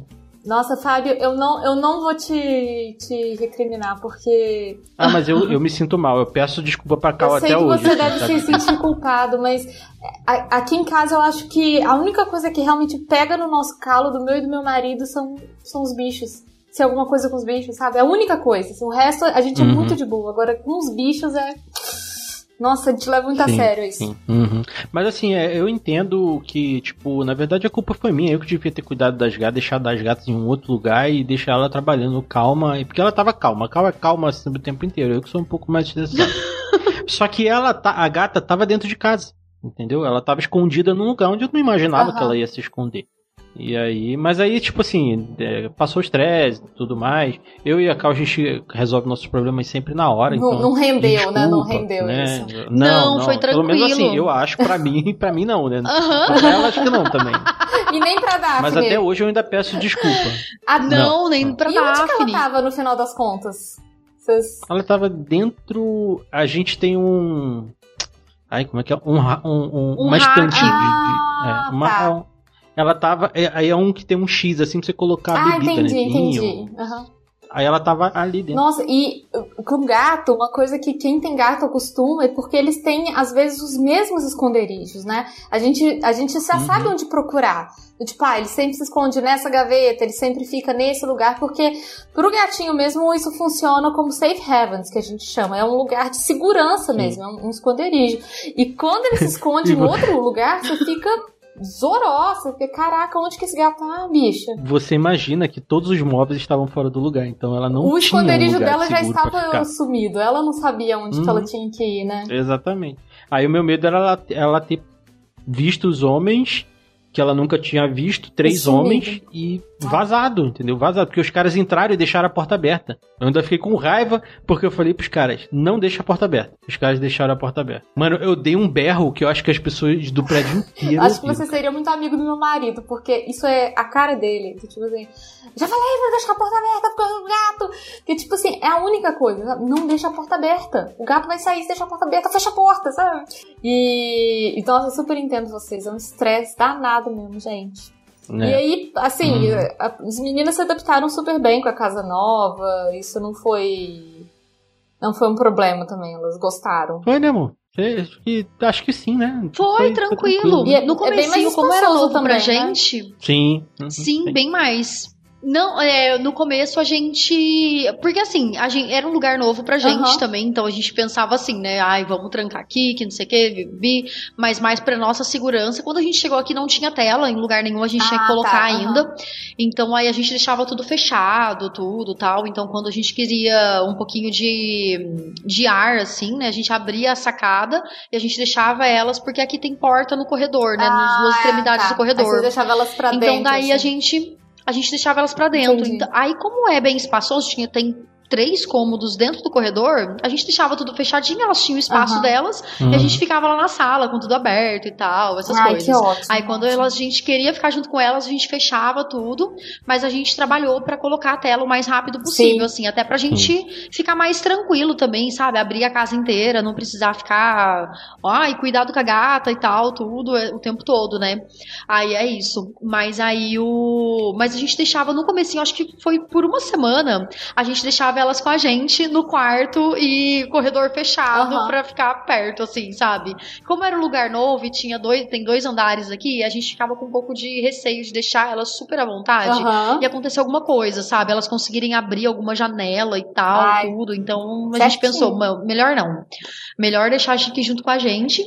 nossa, Fábio, eu não, eu não vou te, te recriminar, porque. Ah, mas eu, eu me sinto mal. Eu peço desculpa pra Cal até hoje. Eu sei que você deve se sentir culpado, mas aqui em casa eu acho que a única coisa que realmente pega no nosso calo, do meu e do meu marido, são, são os bichos. Se alguma coisa com os bichos, sabe? É a única coisa. O resto a gente é uhum. muito de boa. Agora, com os bichos é. Nossa, a gente leva muito sim, a sério isso. Uhum. Mas assim, é, eu entendo que, tipo, na verdade a culpa foi minha. Eu que devia ter cuidado das gatas, deixado as gatas em um outro lugar e deixar ela trabalhando calma. Porque ela tava calma. Calma, calma assim, o tempo inteiro. Eu que sou um pouco mais estressado. [LAUGHS] Só que ela, tá, a gata tava dentro de casa. Entendeu? Ela tava escondida num lugar onde eu não imaginava uhum. que ela ia se esconder. E aí, mas aí, tipo assim, é, passou o estresse e tudo mais. Eu e a Cal, a gente resolve nossos problemas sempre na hora. Não, então, não rendeu, desculpa, né? Não rendeu né? isso. Não, não, foi tranquilo. Pelo menos assim, eu acho, pra mim, pra mim não, né? Uhum. Pra ela, acho que não também. [LAUGHS] E nem pra Daphne. Mas até hoje eu ainda peço desculpa. Ah, não, não. nem pra e Daphne. E onde que ela tava no final das contas? Vocês... Ela tava dentro... A gente tem um... Ai, como é que é? Um, um, um, um uma estante ah, de, de, é, uma, tá ela tava. É, aí é um que tem um X assim pra você colocar a ah, bebida, entendi, né? entendi. Uhum. Aí ela tava ali dentro. Nossa, e com gato, uma coisa que quem tem gato acostuma é porque eles têm, às vezes, os mesmos esconderijos, né? A gente, a gente já uhum. sabe onde procurar. Tipo, ah, ele sempre se esconde nessa gaveta, ele sempre fica nesse lugar, porque pro gatinho mesmo isso funciona como safe havens, que a gente chama. É um lugar de segurança mesmo, Sim. é um, um esconderijo. E quando ele se [LAUGHS] esconde em outro lugar, você fica Zorosa, porque caraca, onde que esse gato tá, bicha? Você imagina que todos os móveis estavam fora do lugar, então ela não o tinha. O esconderijo um dela já estava sumido, ela não sabia onde que ela uhum. tinha que ir, né? Exatamente. Aí o meu medo era ela, ela ter visto os homens que ela nunca tinha visto, três homens e vazado, entendeu? Vazado, porque os caras entraram e deixaram a porta aberta. Eu ainda fiquei com raiva porque eu falei pros caras, não deixa a porta aberta. Os caras deixaram a porta aberta. Mano, eu dei um berro que eu acho que as pessoas do prédio inteiro. acho que você seria muito amigo do meu marido, porque isso é a cara dele. Tipo assim, já falei pra deixar a porta aberta por causa do gato. Que tipo assim, é a única coisa. Não deixa a porta aberta. O gato vai sair, se deixa a porta aberta, fecha a porta, sabe? E. Então eu super entendo vocês. É um estresse danado mesmo, gente. É. E aí, assim, hum. as meninas se adaptaram super bem com a casa nova. Isso não foi. Não foi um problema também, elas gostaram. Foi, né, amor? Acho que, acho que sim, né? Foi, foi tranquilo. Foi tranquilo. E no começo, é como era novo também, pra né? gente. Sim. Uhum, sim, sim, bem mais. Não, é, no começo a gente. Porque assim, a gente, era um lugar novo pra gente uhum. também, então a gente pensava assim, né? Ai, vamos trancar aqui, que não sei o que, vi, mas mais pra nossa segurança. Quando a gente chegou aqui não tinha tela em lugar nenhum, a gente ah, tinha que ah, colocar tá, ainda. Uhum. Então aí a gente deixava tudo fechado, tudo tal. Então quando a gente queria um pouquinho de, de ar, assim, né? A gente abria a sacada e a gente deixava elas, porque aqui tem porta no corredor, né? Ah, nas duas extremidades tá. do corredor. Aí você deixava elas pra então, dentro. Então daí assim. a gente a gente deixava elas para dentro. Então, aí, como é bem espaçoso, tinha, tem três cômodos dentro do corredor, a gente deixava tudo fechadinho, elas tinham o espaço uhum. delas, uhum. e a gente ficava lá na sala com tudo aberto e tal, essas Ai, coisas. Ótimo, Aí quando elas, a gente queria ficar junto com elas, a gente fechava tudo, mas a gente trabalhou para colocar a tela o mais rápido possível, Sim. assim, até pra gente Sim. ficar mais tranquilo também, sabe? Abrir a casa inteira, não precisar ficar, ai, cuidado com a gata e tal, tudo, é, o tempo todo, né? Aí é isso. Mas aí o. Mas a gente deixava no comecinho, acho que foi por uma semana, a gente deixava elas com a gente no quarto e corredor fechado uhum. para ficar perto, assim, sabe? Como era um lugar novo e tinha dois, tem dois andares aqui, a gente ficava com um pouco de receio de deixar elas super à vontade uhum. e acontecer alguma coisa, sabe? Elas conseguirem abrir alguma janela e tal, Ai, tudo. Então a certinho. gente pensou, melhor não. Melhor deixar a Chique junto com a gente.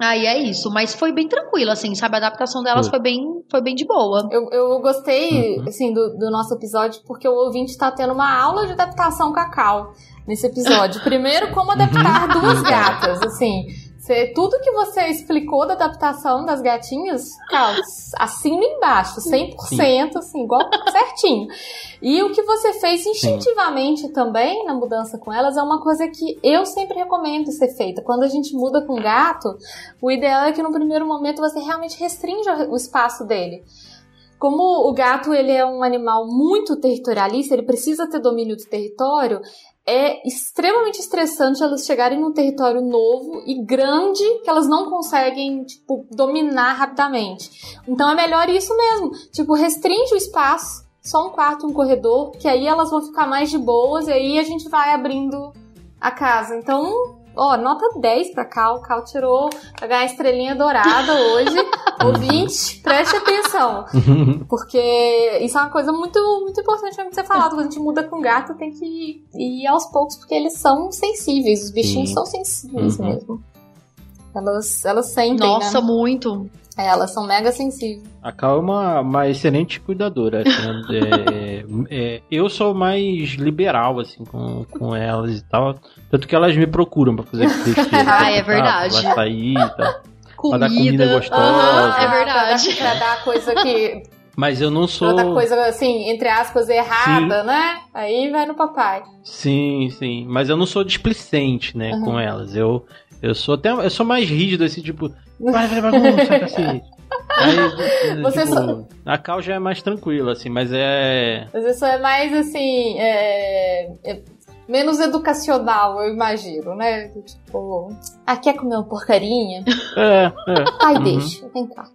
Aí é isso, mas foi bem tranquilo, assim, sabe? A adaptação delas foi bem, foi bem de boa. Eu, eu gostei, uhum. assim, do, do nosso episódio, porque o ouvinte tá tendo uma aula de adaptação cacau nesse episódio. [LAUGHS] Primeiro, como adaptar uhum. duas gatas, assim. Você, tudo que você explicou da adaptação das gatinhas, cara, assina embaixo, 100%, Sim. assim, igual [LAUGHS] certinho. E o que você fez instintivamente Sim. também na mudança com elas é uma coisa que eu sempre recomendo ser feita. Quando a gente muda com gato, o ideal é que no primeiro momento você realmente restrinja o espaço dele. Como o gato ele é um animal muito territorialista, ele precisa ter domínio do território, é extremamente estressante elas chegarem num território novo e grande que elas não conseguem, tipo, dominar rapidamente. Então é melhor isso mesmo. Tipo, restringe o espaço, só um quarto, um corredor, que aí elas vão ficar mais de boas e aí a gente vai abrindo a casa. Então, Ó, nota 10 pra Cal. Cal tirou pra ganhar a estrelinha dourada hoje. [LAUGHS] Ouvinte, preste atenção. Porque isso é uma coisa muito, muito importante pra ser falado. Quando a gente muda com gato, tem que ir aos poucos, porque eles são sensíveis. Os bichinhos Sim. são sensíveis uhum. mesmo. Elas, elas sentem. Nossa, né? muito. É, elas são mega sensíveis. A Cal é uma, uma excelente cuidadora. Assim, [LAUGHS] é, é, eu sou mais liberal, assim, com, com elas e tal. Tanto que elas me procuram pra fazer [LAUGHS] besteira. ah, é verdade. Pra sair e tal. Comida. Pra dar comida gostosa. Uhum, é verdade. Pra dar, pra dar coisa que... Mas eu não sou. Pra dar coisa assim, entre aspas, errada, sim. né? Aí vai no papai. Sim, sim. Mas eu não sou displicente, né, uhum. com elas. Eu, eu sou até. Eu sou mais rígido, assim, tipo. Vai, vai, bagunça, cacete. Aí, [LAUGHS] você tipo, só... A Cal já é mais tranquila, assim, mas é. Mas isso é mais assim. É... É menos educacional, eu imagino, né? Tipo, ah, quer comer uma porcarinha? É, é. Ai, uhum. deixa, vem cá.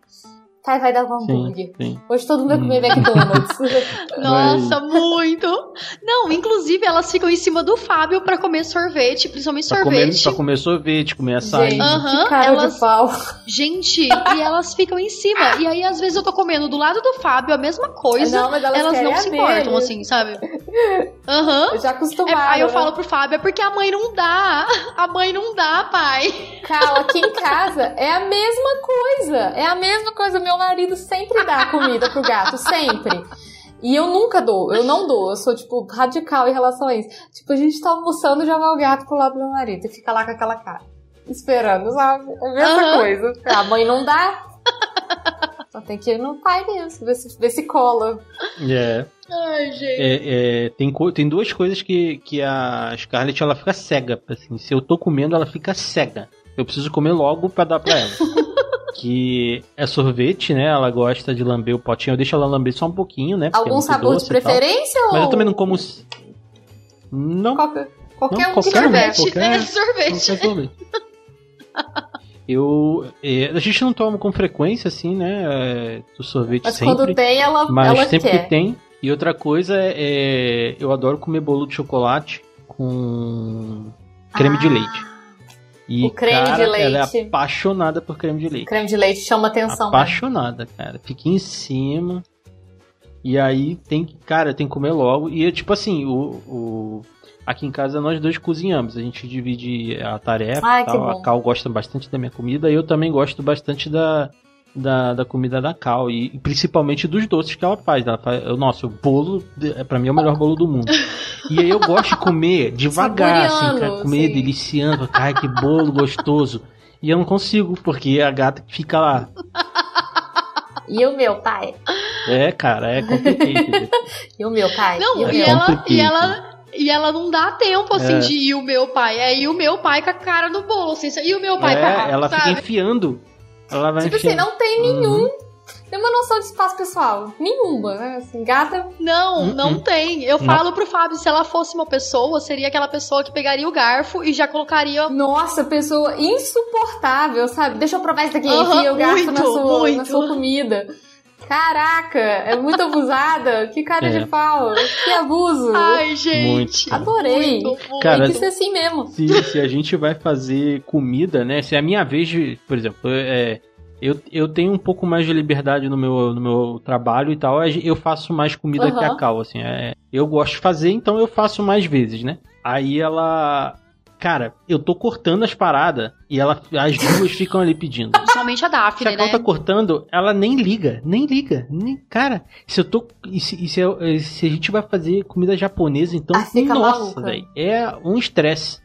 Pai vai dar um hambúrguer. Sim, sim. Hoje todo mundo vai comer hum. McDonald's. [LAUGHS] [LAUGHS] Nossa, muito! Não, inclusive elas ficam em cima do Fábio para comer sorvete, principalmente pra sorvete. Comer, pra comer sorvete, comer açaí. Gente, uhum, que cara elas... de pau. Gente, e elas ficam em cima. E aí, às vezes, eu tô comendo do lado do Fábio a mesma coisa. Não, mas elas, elas não se importam, assim, sabe? Aham. Uhum. Já acostumaram. É, aí eu né? falo pro Fábio, é porque a mãe não dá. [LAUGHS] A mãe não dá, pai. Cal, aqui em [LAUGHS] casa é a mesma coisa. É a mesma coisa, meu meu marido sempre dá comida pro gato, sempre. E eu nunca dou, eu não dou, eu sou, tipo, radical em relação a isso. Tipo, a gente tá almoçando e já vai o gato pro lado do meu marido e fica lá com aquela cara, esperando, sabe? É a mesma uhum. coisa. A mãe não dá. [LAUGHS] Tem que ir no pai mesmo, ver se, ver se cola. É. Ai, gente. É, é, tem, tem duas coisas que, que a Scarlett ela fica cega. Assim, se eu tô comendo, ela fica cega. Eu preciso comer logo pra dar pra ela. [LAUGHS] que é sorvete, né? Ela gosta de lamber o potinho. Eu deixo ela lamber só um pouquinho, né? Algum é sabor de preferência? Ou... Mas eu também não como. Não. Qualquer, qualquer não, um qualquer sorvete. Um, qualquer, é sorvete. Qualquer sorvete. [LAUGHS] Eu. É, a gente não toma com frequência, assim, né? É, do sorvete mas sempre. Mas quando tem, ela. Mas ela sempre quer. que tem. E outra coisa é, é. Eu adoro comer bolo de chocolate com creme ah. de leite. E, o creme cara, de leite. Ela é apaixonada por creme de leite. Creme de leite chama atenção. Né? Apaixonada, cara. Fica em cima. E aí tem que, cara, tem que comer logo. E tipo assim, o, o, aqui em casa nós dois cozinhamos. A gente divide a tarefa. Ai, tal. A Cal gosta bastante da minha comida. E eu também gosto bastante da, da, da comida da Cal e, e, principalmente dos doces que ela faz. Ela faz nossa, o bolo é para mim é o melhor bolo do mundo. [LAUGHS] E aí eu gosto de comer devagar, assim, cara, comer sim. deliciando, ai que bolo gostoso. E eu não consigo porque a gata fica lá. [LAUGHS] E o meu pai? É, cara, é complicado. [LAUGHS] e o meu pai? Não, e, e ela, e ela e ela não dá tempo, assim, é. de ir o meu pai. É ir o meu pai com a cara no bolo, assim. E o meu pai é, com a Ela sabe? fica enfiando ela vai tipo assim, não tem nenhum. Uhum. Nenhuma noção de espaço pessoal. Nenhuma, né? Assim, gata. Não, uhum. não tem. Eu não. falo pro Fábio, se ela fosse uma pessoa, seria aquela pessoa que pegaria o garfo e já colocaria. Nossa, pessoa insuportável, sabe? Deixa eu provar isso aqui, uhum, enfia o garfo muito, na, sua, na sua comida. Caraca, é muito abusada. Que cara é. de pau. Que abuso. Ai, gente. Muito. Adorei. Muito, muito. Cara, Tem que ser assim mesmo. Se, se a gente vai fazer comida, né? Se é a minha vez de, por exemplo, é, eu, eu tenho um pouco mais de liberdade no meu, no meu trabalho e tal. Eu faço mais comida uhum. que a Cal, assim. É, eu gosto de fazer, então eu faço mais vezes, né? Aí ela cara, eu tô cortando as paradas e ela, as duas ficam ali pedindo. [LAUGHS] Principalmente a Daphne, se a né? tá cortando, ela nem liga, nem liga. Nem, cara, se eu tô. E se, se, eu, se a gente vai fazer comida japonesa, então. Ah, nossa, velho. É um estresse.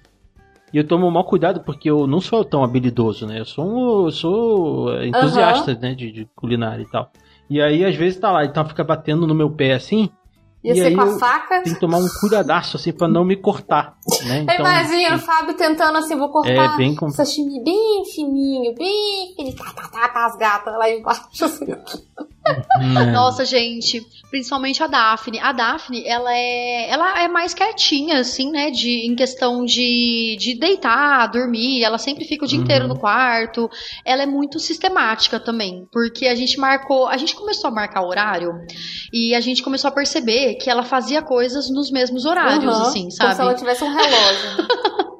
E eu tomo mal cuidado porque eu não sou tão habilidoso, né? Eu sou, um, eu sou entusiasta, uhum. né, de, de culinária e tal. E aí, às vezes, tá lá, então fica batendo no meu pé assim. Ia e ser com a faca? Tem que tomar um cuidadaço, assim, pra não me cortar. Né? Então, Imagina o Fábio tentando assim, vou cortar é bem com... sashimi bem fininho, bem fininho, tá, tá, tá, tá, as gatas lá embaixo, assim. É. Nossa, gente, principalmente a Daphne. A Daphne, ela é, ela é mais quietinha, assim, né? De, em questão de, de deitar, dormir. Ela sempre fica o dia uhum. inteiro no quarto. Ela é muito sistemática também, porque a gente marcou, a gente começou a marcar horário e a gente começou a perceber que ela fazia coisas nos mesmos horários, uhum. assim, sabe? Como se ela tivesse um relógio. [LAUGHS]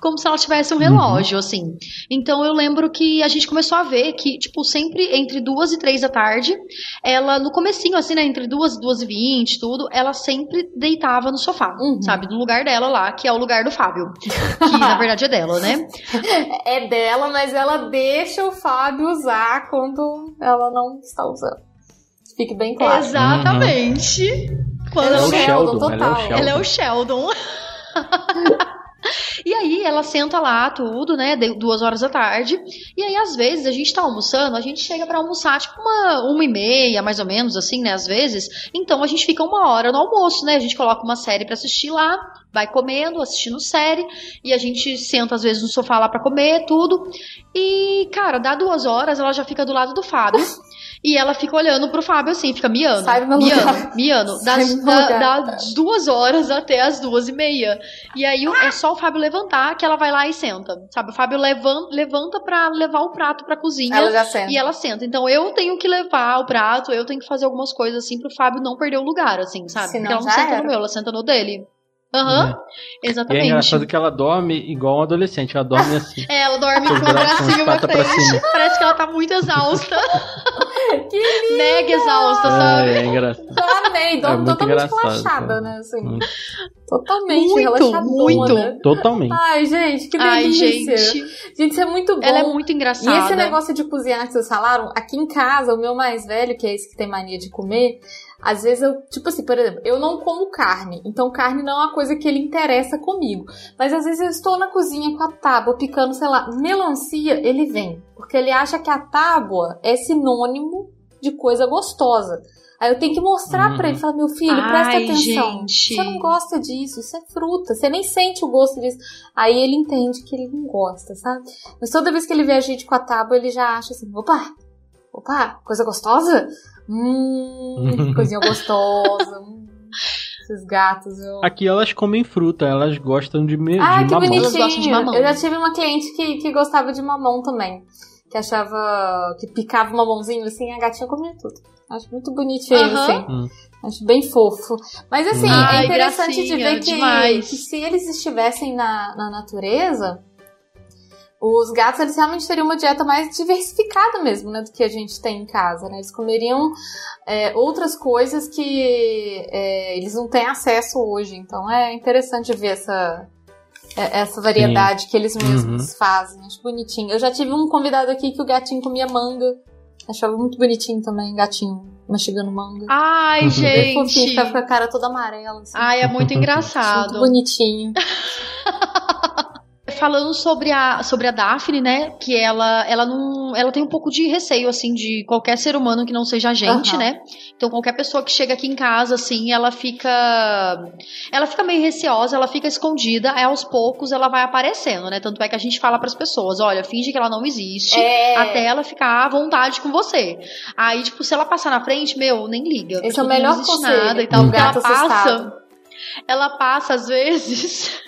como se ela tivesse um relógio, uhum. assim. Então eu lembro que a gente começou a ver que, tipo, sempre entre duas e três da tarde, ela, no comecinho, assim, né, entre duas e duas e vinte, tudo, ela sempre deitava no sofá, uhum. sabe? No lugar dela lá, que é o lugar do Fábio. Que na verdade é dela, né? É dela, mas ela deixa o Fábio usar quando ela não está usando. Fique bem claro. Exatamente. Uhum. Quando ela é o Sheldon, total. Ela é o Sheldon. Ela é o Sheldon. [LAUGHS] E aí ela senta lá, tudo, né? Duas horas da tarde. E aí, às vezes, a gente tá almoçando, a gente chega para almoçar, tipo, uma, uma e meia, mais ou menos, assim, né? Às vezes. Então a gente fica uma hora no almoço, né? A gente coloca uma série para assistir lá, vai comendo, assistindo série, e a gente senta, às vezes, no sofá lá para comer, tudo. E, cara, dá duas horas, ela já fica do lado do Fábio. [LAUGHS] E ela fica olhando pro Fábio assim, fica miando. Sai miando, lugar. miando. Das, da, das duas horas até as duas e meia. E aí é só o Fábio levantar que ela vai lá e senta. Sabe? O Fábio levanta, levanta pra levar o prato pra cozinha. Ela já senta. E ela senta. Então eu tenho que levar o prato, eu tenho que fazer algumas coisas assim pro Fábio não perder o lugar, assim, sabe? Senão Porque ela não senta era. no meu, ela senta no dele. Aham, uhum, exatamente. E é engraçado que ela dorme igual um adolescente, ela dorme [LAUGHS] assim. É, ela dorme com o bracinho pra frente. Parece que ela tá muito exausta. [LAUGHS] que linda! Mega exausta, é, sabe? É, é engraçado. Dorme, dorme é totalmente relaxada, né? Assim. Muito. Totalmente muito, relaxadona. Muito, né? Totalmente. Ai, gente, que delícia. Ai, gente. gente, isso é muito bom. Ela é muito engraçada. E esse negócio de cozinhar que vocês falaram, aqui em casa, o meu mais velho, que é esse que tem mania de comer, às vezes eu, tipo assim, por exemplo, eu não como carne, então carne não é uma coisa que ele interessa comigo. Mas às vezes eu estou na cozinha com a tábua picando, sei lá, melancia, ele vem. Porque ele acha que a tábua é sinônimo de coisa gostosa. Aí eu tenho que mostrar uhum. para ele, falar, meu filho, presta Ai, atenção. Gente. Você não gosta disso, isso é fruta, você nem sente o gosto disso. Aí ele entende que ele não gosta, sabe? Mas toda vez que ele vê a gente com a tábua, ele já acha assim, opa, opa, coisa gostosa? Hum, coisinha [LAUGHS] gostosa. Hum, esses gatos. Eu... Aqui elas comem fruta, elas gostam de, me, ah, de que mamão. Bonitinho. Elas gostam de mamão. Eu já tive uma cliente que, que gostava de mamão também. Que achava que picava o mamãozinho assim, a gatinha comia tudo. Acho muito bonitinho, uhum. assim. Hum. Acho bem fofo. Mas assim, Ai, é interessante gracinha, de ver que, que, se eles estivessem na, na natureza, os gatos eles realmente teriam uma dieta mais diversificada mesmo, né, do que a gente tem em casa, né? Eles comeriam é, outras coisas que é, eles não têm acesso hoje. Então é interessante ver essa é, essa variedade Sim. que eles mesmos uhum. fazem. Acho bonitinho. Eu já tive um convidado aqui que o gatinho comia manga. Achava muito bonitinho também, gatinho mastigando manga. Ai, uhum. gente. Fofinho, ficava com a cara toda amarela. Assim. Ai, é muito [LAUGHS] engraçado. muito bonitinho. [LAUGHS] falando sobre a, sobre a Daphne, né? Que ela, ela não. Ela tem um pouco de receio, assim, de qualquer ser humano que não seja a gente, uhum. né? Então, qualquer pessoa que chega aqui em casa, assim, ela fica. Ela fica meio receosa, ela fica escondida, aí aos poucos ela vai aparecendo, né? Tanto é que a gente fala para as pessoas: olha, finge que ela não existe, é... até ela ficar à vontade com você. Aí, tipo, se ela passar na frente, meu, nem liga. Esse é o melhor não conselho. nada e tal, porque ela passa. Ela passa, às vezes,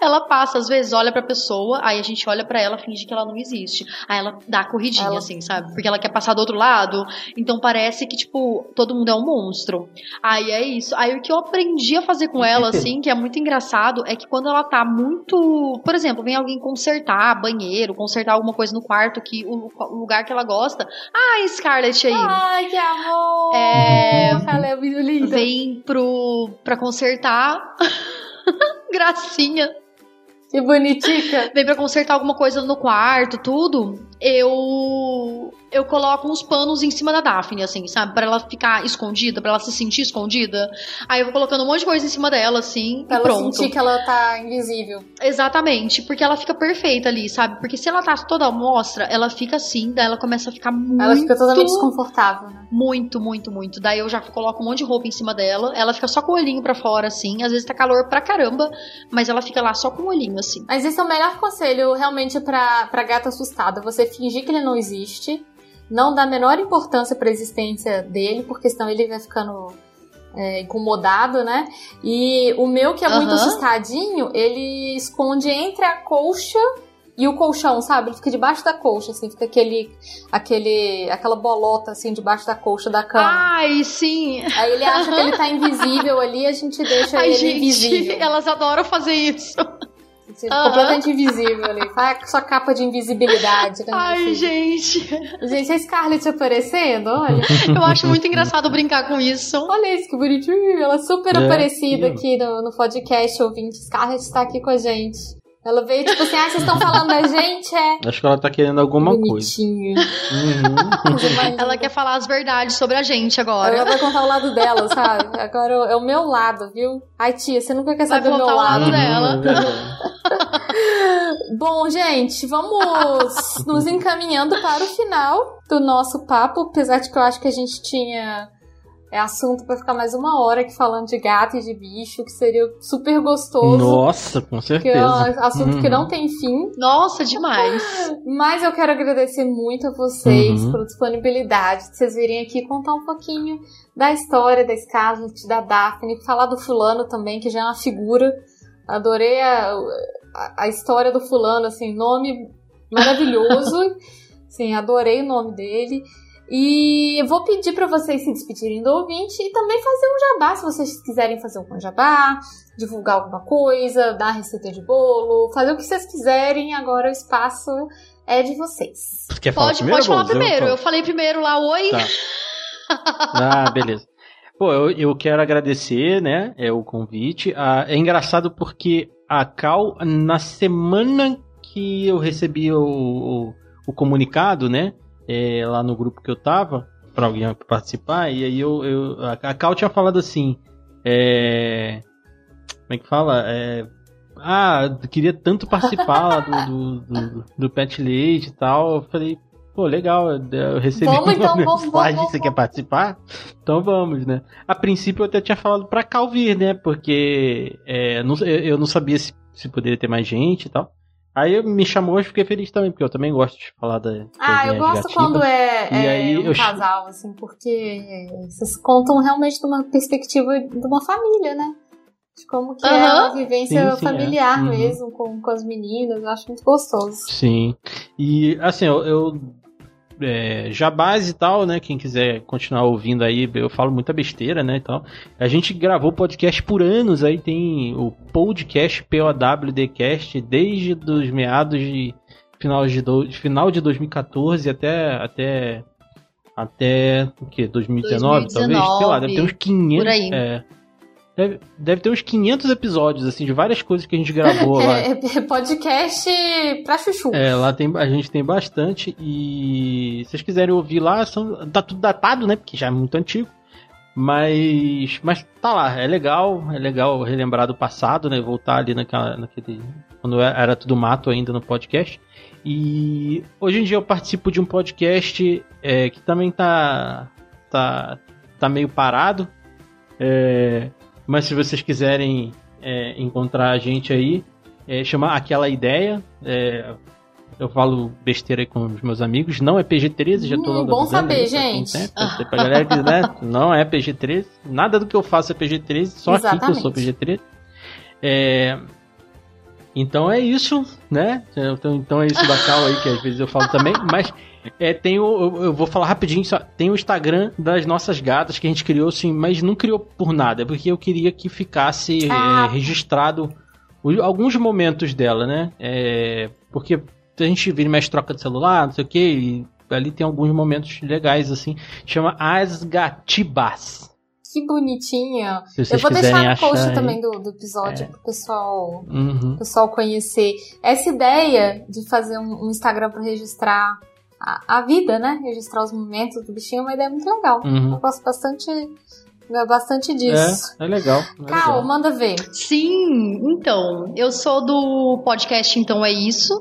ela passa, às vezes, olha pra pessoa, aí a gente olha para ela, finge que ela não existe. Aí ela dá a corridinha, ela... assim, sabe? Porque ela quer passar do outro lado. Então parece que, tipo, todo mundo é um monstro. Aí é isso. Aí o que eu aprendi a fazer com ela, [LAUGHS] assim, que é muito engraçado, é que quando ela tá muito. Por exemplo, vem alguém consertar banheiro, consertar alguma coisa no quarto, que o, o lugar que ela gosta. Ah, Scarlett aí. Ai, que amor! É. Ela é muito linda. Vem pro. pra consertar. [LAUGHS] Gracinha. Que bonitica. Vem pra consertar alguma coisa no quarto, tudo. Eu eu coloco uns panos em cima da Daphne, assim, sabe? para ela ficar escondida, para ela se sentir escondida. Aí eu vou colocando um monte de coisa em cima dela, assim, pra e ela pronto. sentir que ela tá invisível. Exatamente, porque ela fica perfeita ali, sabe? Porque se ela tá toda mostra, ela fica assim, daí ela começa a ficar muito... Ela fica totalmente desconfortável, né? Muito, muito, muito. Daí eu já coloco um monte de roupa em cima dela, ela fica só com o olhinho pra fora, assim. Às vezes tá calor pra caramba, mas ela fica lá só com o olhinho, assim. Mas esse é o melhor conselho, realmente, pra, pra gata assustada. Você fingir que ele não existe não dá a menor importância para a existência dele, porque senão ele vai ficando é, incomodado, né? E o meu, que é muito uhum. assustadinho, ele esconde entre a colcha e o colchão, sabe? Ele fica debaixo da colcha, assim, fica aquele, aquele, aquela bolota, assim, debaixo da colcha da cama. Ai, sim! Aí ele acha que ele tá invisível ali, a gente deixa Ai, ele gente, invisível. Elas adoram fazer isso. Uhum. Completamente invisível ali. Faz com sua capa de invisibilidade. Né, Ai, gente. Gente, a Scarlett aparecendo, olha. Eu [LAUGHS] acho muito engraçado brincar com isso. Olha isso, que bonitinho. Ela é super é, aparecida aqui no, no podcast, ouvinte. Scarlett está aqui com a gente. Ela veio tipo assim, ah, vocês estão falando da gente, é? Acho que ela tá querendo alguma Bonitinha. coisa. Uhum. [LAUGHS] ela quer falar as verdades sobre a gente agora. Ela vai contar o lado dela, sabe? Agora é o meu lado, viu? Ai, tia, você nunca quer saber o meu lado. o lado dela. [LAUGHS] Bom, gente, vamos nos encaminhando para o final do nosso papo, apesar de que eu acho que a gente tinha é assunto para ficar mais uma hora aqui falando de gato e de bicho, que seria super gostoso. Nossa, com certeza. Que é um assunto uhum. que não tem fim. Nossa, demais. Mas eu quero agradecer muito a vocês uhum. pela disponibilidade de vocês virem aqui contar um pouquinho da história da Scarlett, da Daphne, falar do fulano também, que já é uma figura. Adorei a, a, a história do fulano, assim, nome maravilhoso. [LAUGHS] Sim, adorei o nome dele. E vou pedir para vocês se despedirem do ouvinte e também fazer um jabá, se vocês quiserem fazer um jabá, divulgar alguma coisa, dar receita de bolo, fazer o que vocês quiserem. Agora o espaço é de vocês. Quer falar pode, primeiro, pode falar primeiro. Eu, eu, falei primeiro lá, oi. Tá. Ah, beleza. Pô, eu, eu quero agradecer, né, é o convite. Ah, é engraçado porque a Cal, na semana que eu recebi o, o, o comunicado, né, é, lá no grupo que eu tava, pra alguém participar, e aí eu, eu a Cal tinha falado assim, é, como é que fala? É, ah, queria tanto participar lá do, do, do, do Pet Leite e tal. Eu falei, pô, legal, eu recebi vamos, então, uma mensagem, vamos, vamos, você quer participar? Então vamos, né? A princípio eu até tinha falado pra Cal vir, né? Porque é, eu não sabia se, se poderia ter mais gente e tal. Aí me chamou e fiquei feliz também, porque eu também gosto de falar da. Ah, eu gosto quando é, é aí, um eu... casal, assim, porque vocês contam realmente de uma perspectiva de uma família, né? De como que uhum. é uma vivência sim, sim, é. familiar é. mesmo, com, com as meninas, eu acho muito gostoso. Sim. E assim, eu, eu é, jabás e tal, né? Quem quiser continuar ouvindo aí, eu falo muita besteira, né? Então, a gente gravou podcast por anos, aí tem o podcast POWDcast desde os meados de final de, do, final de 2014 até até até o que 2019, 2019, talvez, sei lá, deve ter uns 500, por aí. É, Deve, deve ter uns 500 episódios, assim, de várias coisas que a gente gravou lá. [LAUGHS] É, é, podcast pra chuchu. É, lá tem, a gente tem bastante. E se vocês quiserem ouvir lá, são, tá tudo datado, né? Porque já é muito antigo. Mas, mas tá lá, é legal, é legal relembrar do passado, né? Voltar ali naquela, naquele. Quando era tudo mato ainda no podcast. E hoje em dia eu participo de um podcast é, que também tá, tá, tá meio parado. É, mas se vocês quiserem é, encontrar a gente aí, é, chamar aquela ideia. É, eu falo besteira com os meus amigos. Não é PG-13, já tô hum, Bom saber, aí, gente. pra galera que, né, [LAUGHS] não é PG-13. Nada do que eu faço é PG-13, só Exatamente. aqui que eu sou PG-13. É, Então é isso, né? Então, então é isso da Cal aí, que às vezes eu falo também, mas é, tem o, eu vou falar rapidinho, só, tem o Instagram das nossas gatas que a gente criou, sim, mas não criou por nada, é porque eu queria que ficasse ah. é, registrado alguns momentos dela, né? É, porque a gente vira mais troca de celular, não sei o que, e ali tem alguns momentos legais, assim. Chama As Gatibas. Que bonitinha. Eu vou deixar no post aí. também do, do episódio é. pro pessoal, uhum. pessoal conhecer. Essa ideia de fazer um, um Instagram para registrar a, a, vida, né? Registrar os momentos do bichinho é uma ideia muito legal. Uhum. Eu gosto bastante é bastante disso. É, é legal. É Cal, legal. manda ver. Sim, então, eu sou do podcast Então É Isso.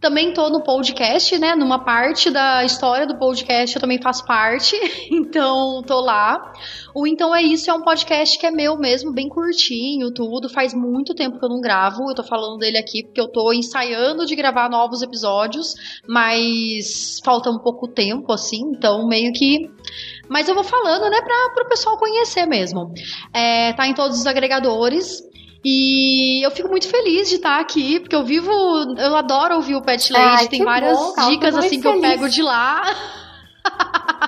Também tô no podcast, né? Numa parte da história do podcast eu também faço parte. [LAUGHS] Então, tô lá. O Então É Isso é um podcast que é meu mesmo, bem curtinho, tudo. Faz muito tempo que eu não gravo. Eu tô falando dele aqui porque eu tô ensaiando de gravar novos episódios, mas falta um pouco tempo, assim. Então, meio que mas eu vou falando, né, para o pessoal conhecer mesmo. É, tá em todos os agregadores. E eu fico muito feliz de estar aqui, porque eu vivo. Eu adoro ouvir o Pet Lady. Tem várias bom, dicas assim que eu pego de lá. [LAUGHS]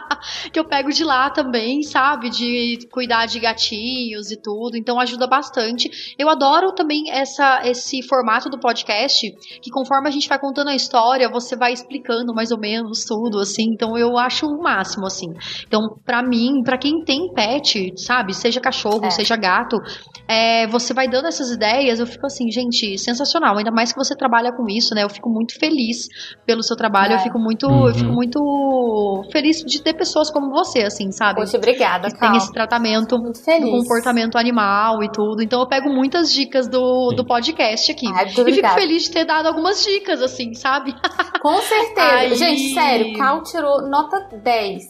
que eu pego de lá também, sabe? De cuidar de gatinhos e tudo. Então ajuda bastante. Eu adoro também essa, esse formato do podcast, que conforme a gente vai contando a história, você vai explicando mais ou menos tudo, assim. Então eu acho o máximo, assim. Então, para mim, para quem tem pet, sabe? Seja cachorro, é. seja gato, é, você vai dando essas ideias. Eu fico assim, gente, sensacional. Ainda mais que você trabalha com isso, né? Eu fico muito feliz pelo seu trabalho. É. Eu fico muito, uhum. eu fico muito feliz de ter pessoas como você, assim, sabe? Poxa, obrigada, que Tem esse tratamento do comportamento animal e tudo. Então eu pego muitas dicas do, do podcast aqui. Ai, e fico feliz de ter dado algumas dicas, assim, sabe? Com certeza. Aí... Gente, sério, Cal tirou nota 10.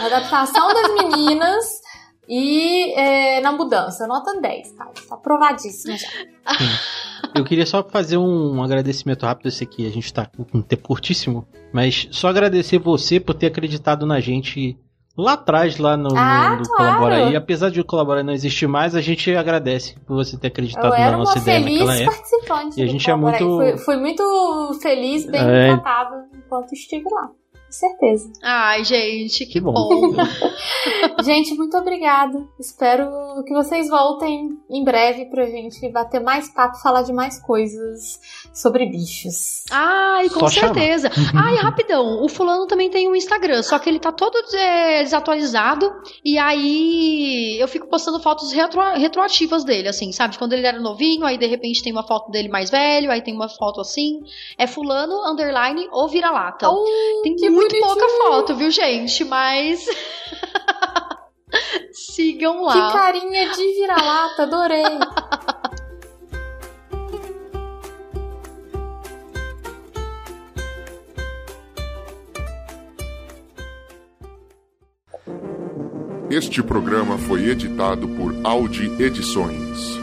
A [LAUGHS] adaptação das meninas e é, na mudança, nota 10, Cal. Tá aprovadíssima já. Eu queria só fazer um agradecimento rápido. Esse aqui a gente tá com um tempo curtíssimo. Mas só agradecer você por ter acreditado na gente lá atrás, lá no, ah, no, no claro. Colabora aí. Apesar de o Colabora não existir mais, a gente agradece por você ter acreditado na nossa ideia naquela época. Participante e a gente é muito. Fui, fui, muito feliz, bem é... tratado enquanto estive lá certeza. Ai, gente, que, que bom. bom. [LAUGHS] gente, muito obrigada. Espero que vocês voltem em breve pra gente bater mais papo, falar de mais coisas sobre bichos. Ai, com só certeza. [LAUGHS] Ai, rapidão, o fulano também tem um Instagram, só que ele tá todo é, desatualizado e aí eu fico postando fotos retro, retroativas dele, assim, sabe? Quando ele era novinho, aí de repente tem uma foto dele mais velho, aí tem uma foto assim. É fulano, underline ou vira-lata. Oh, tem muito bonitinho. pouca foto, viu, gente? Mas. [LAUGHS] Sigam lá. Que carinha de vira-lata, adorei. Este programa foi editado por Audi Edições.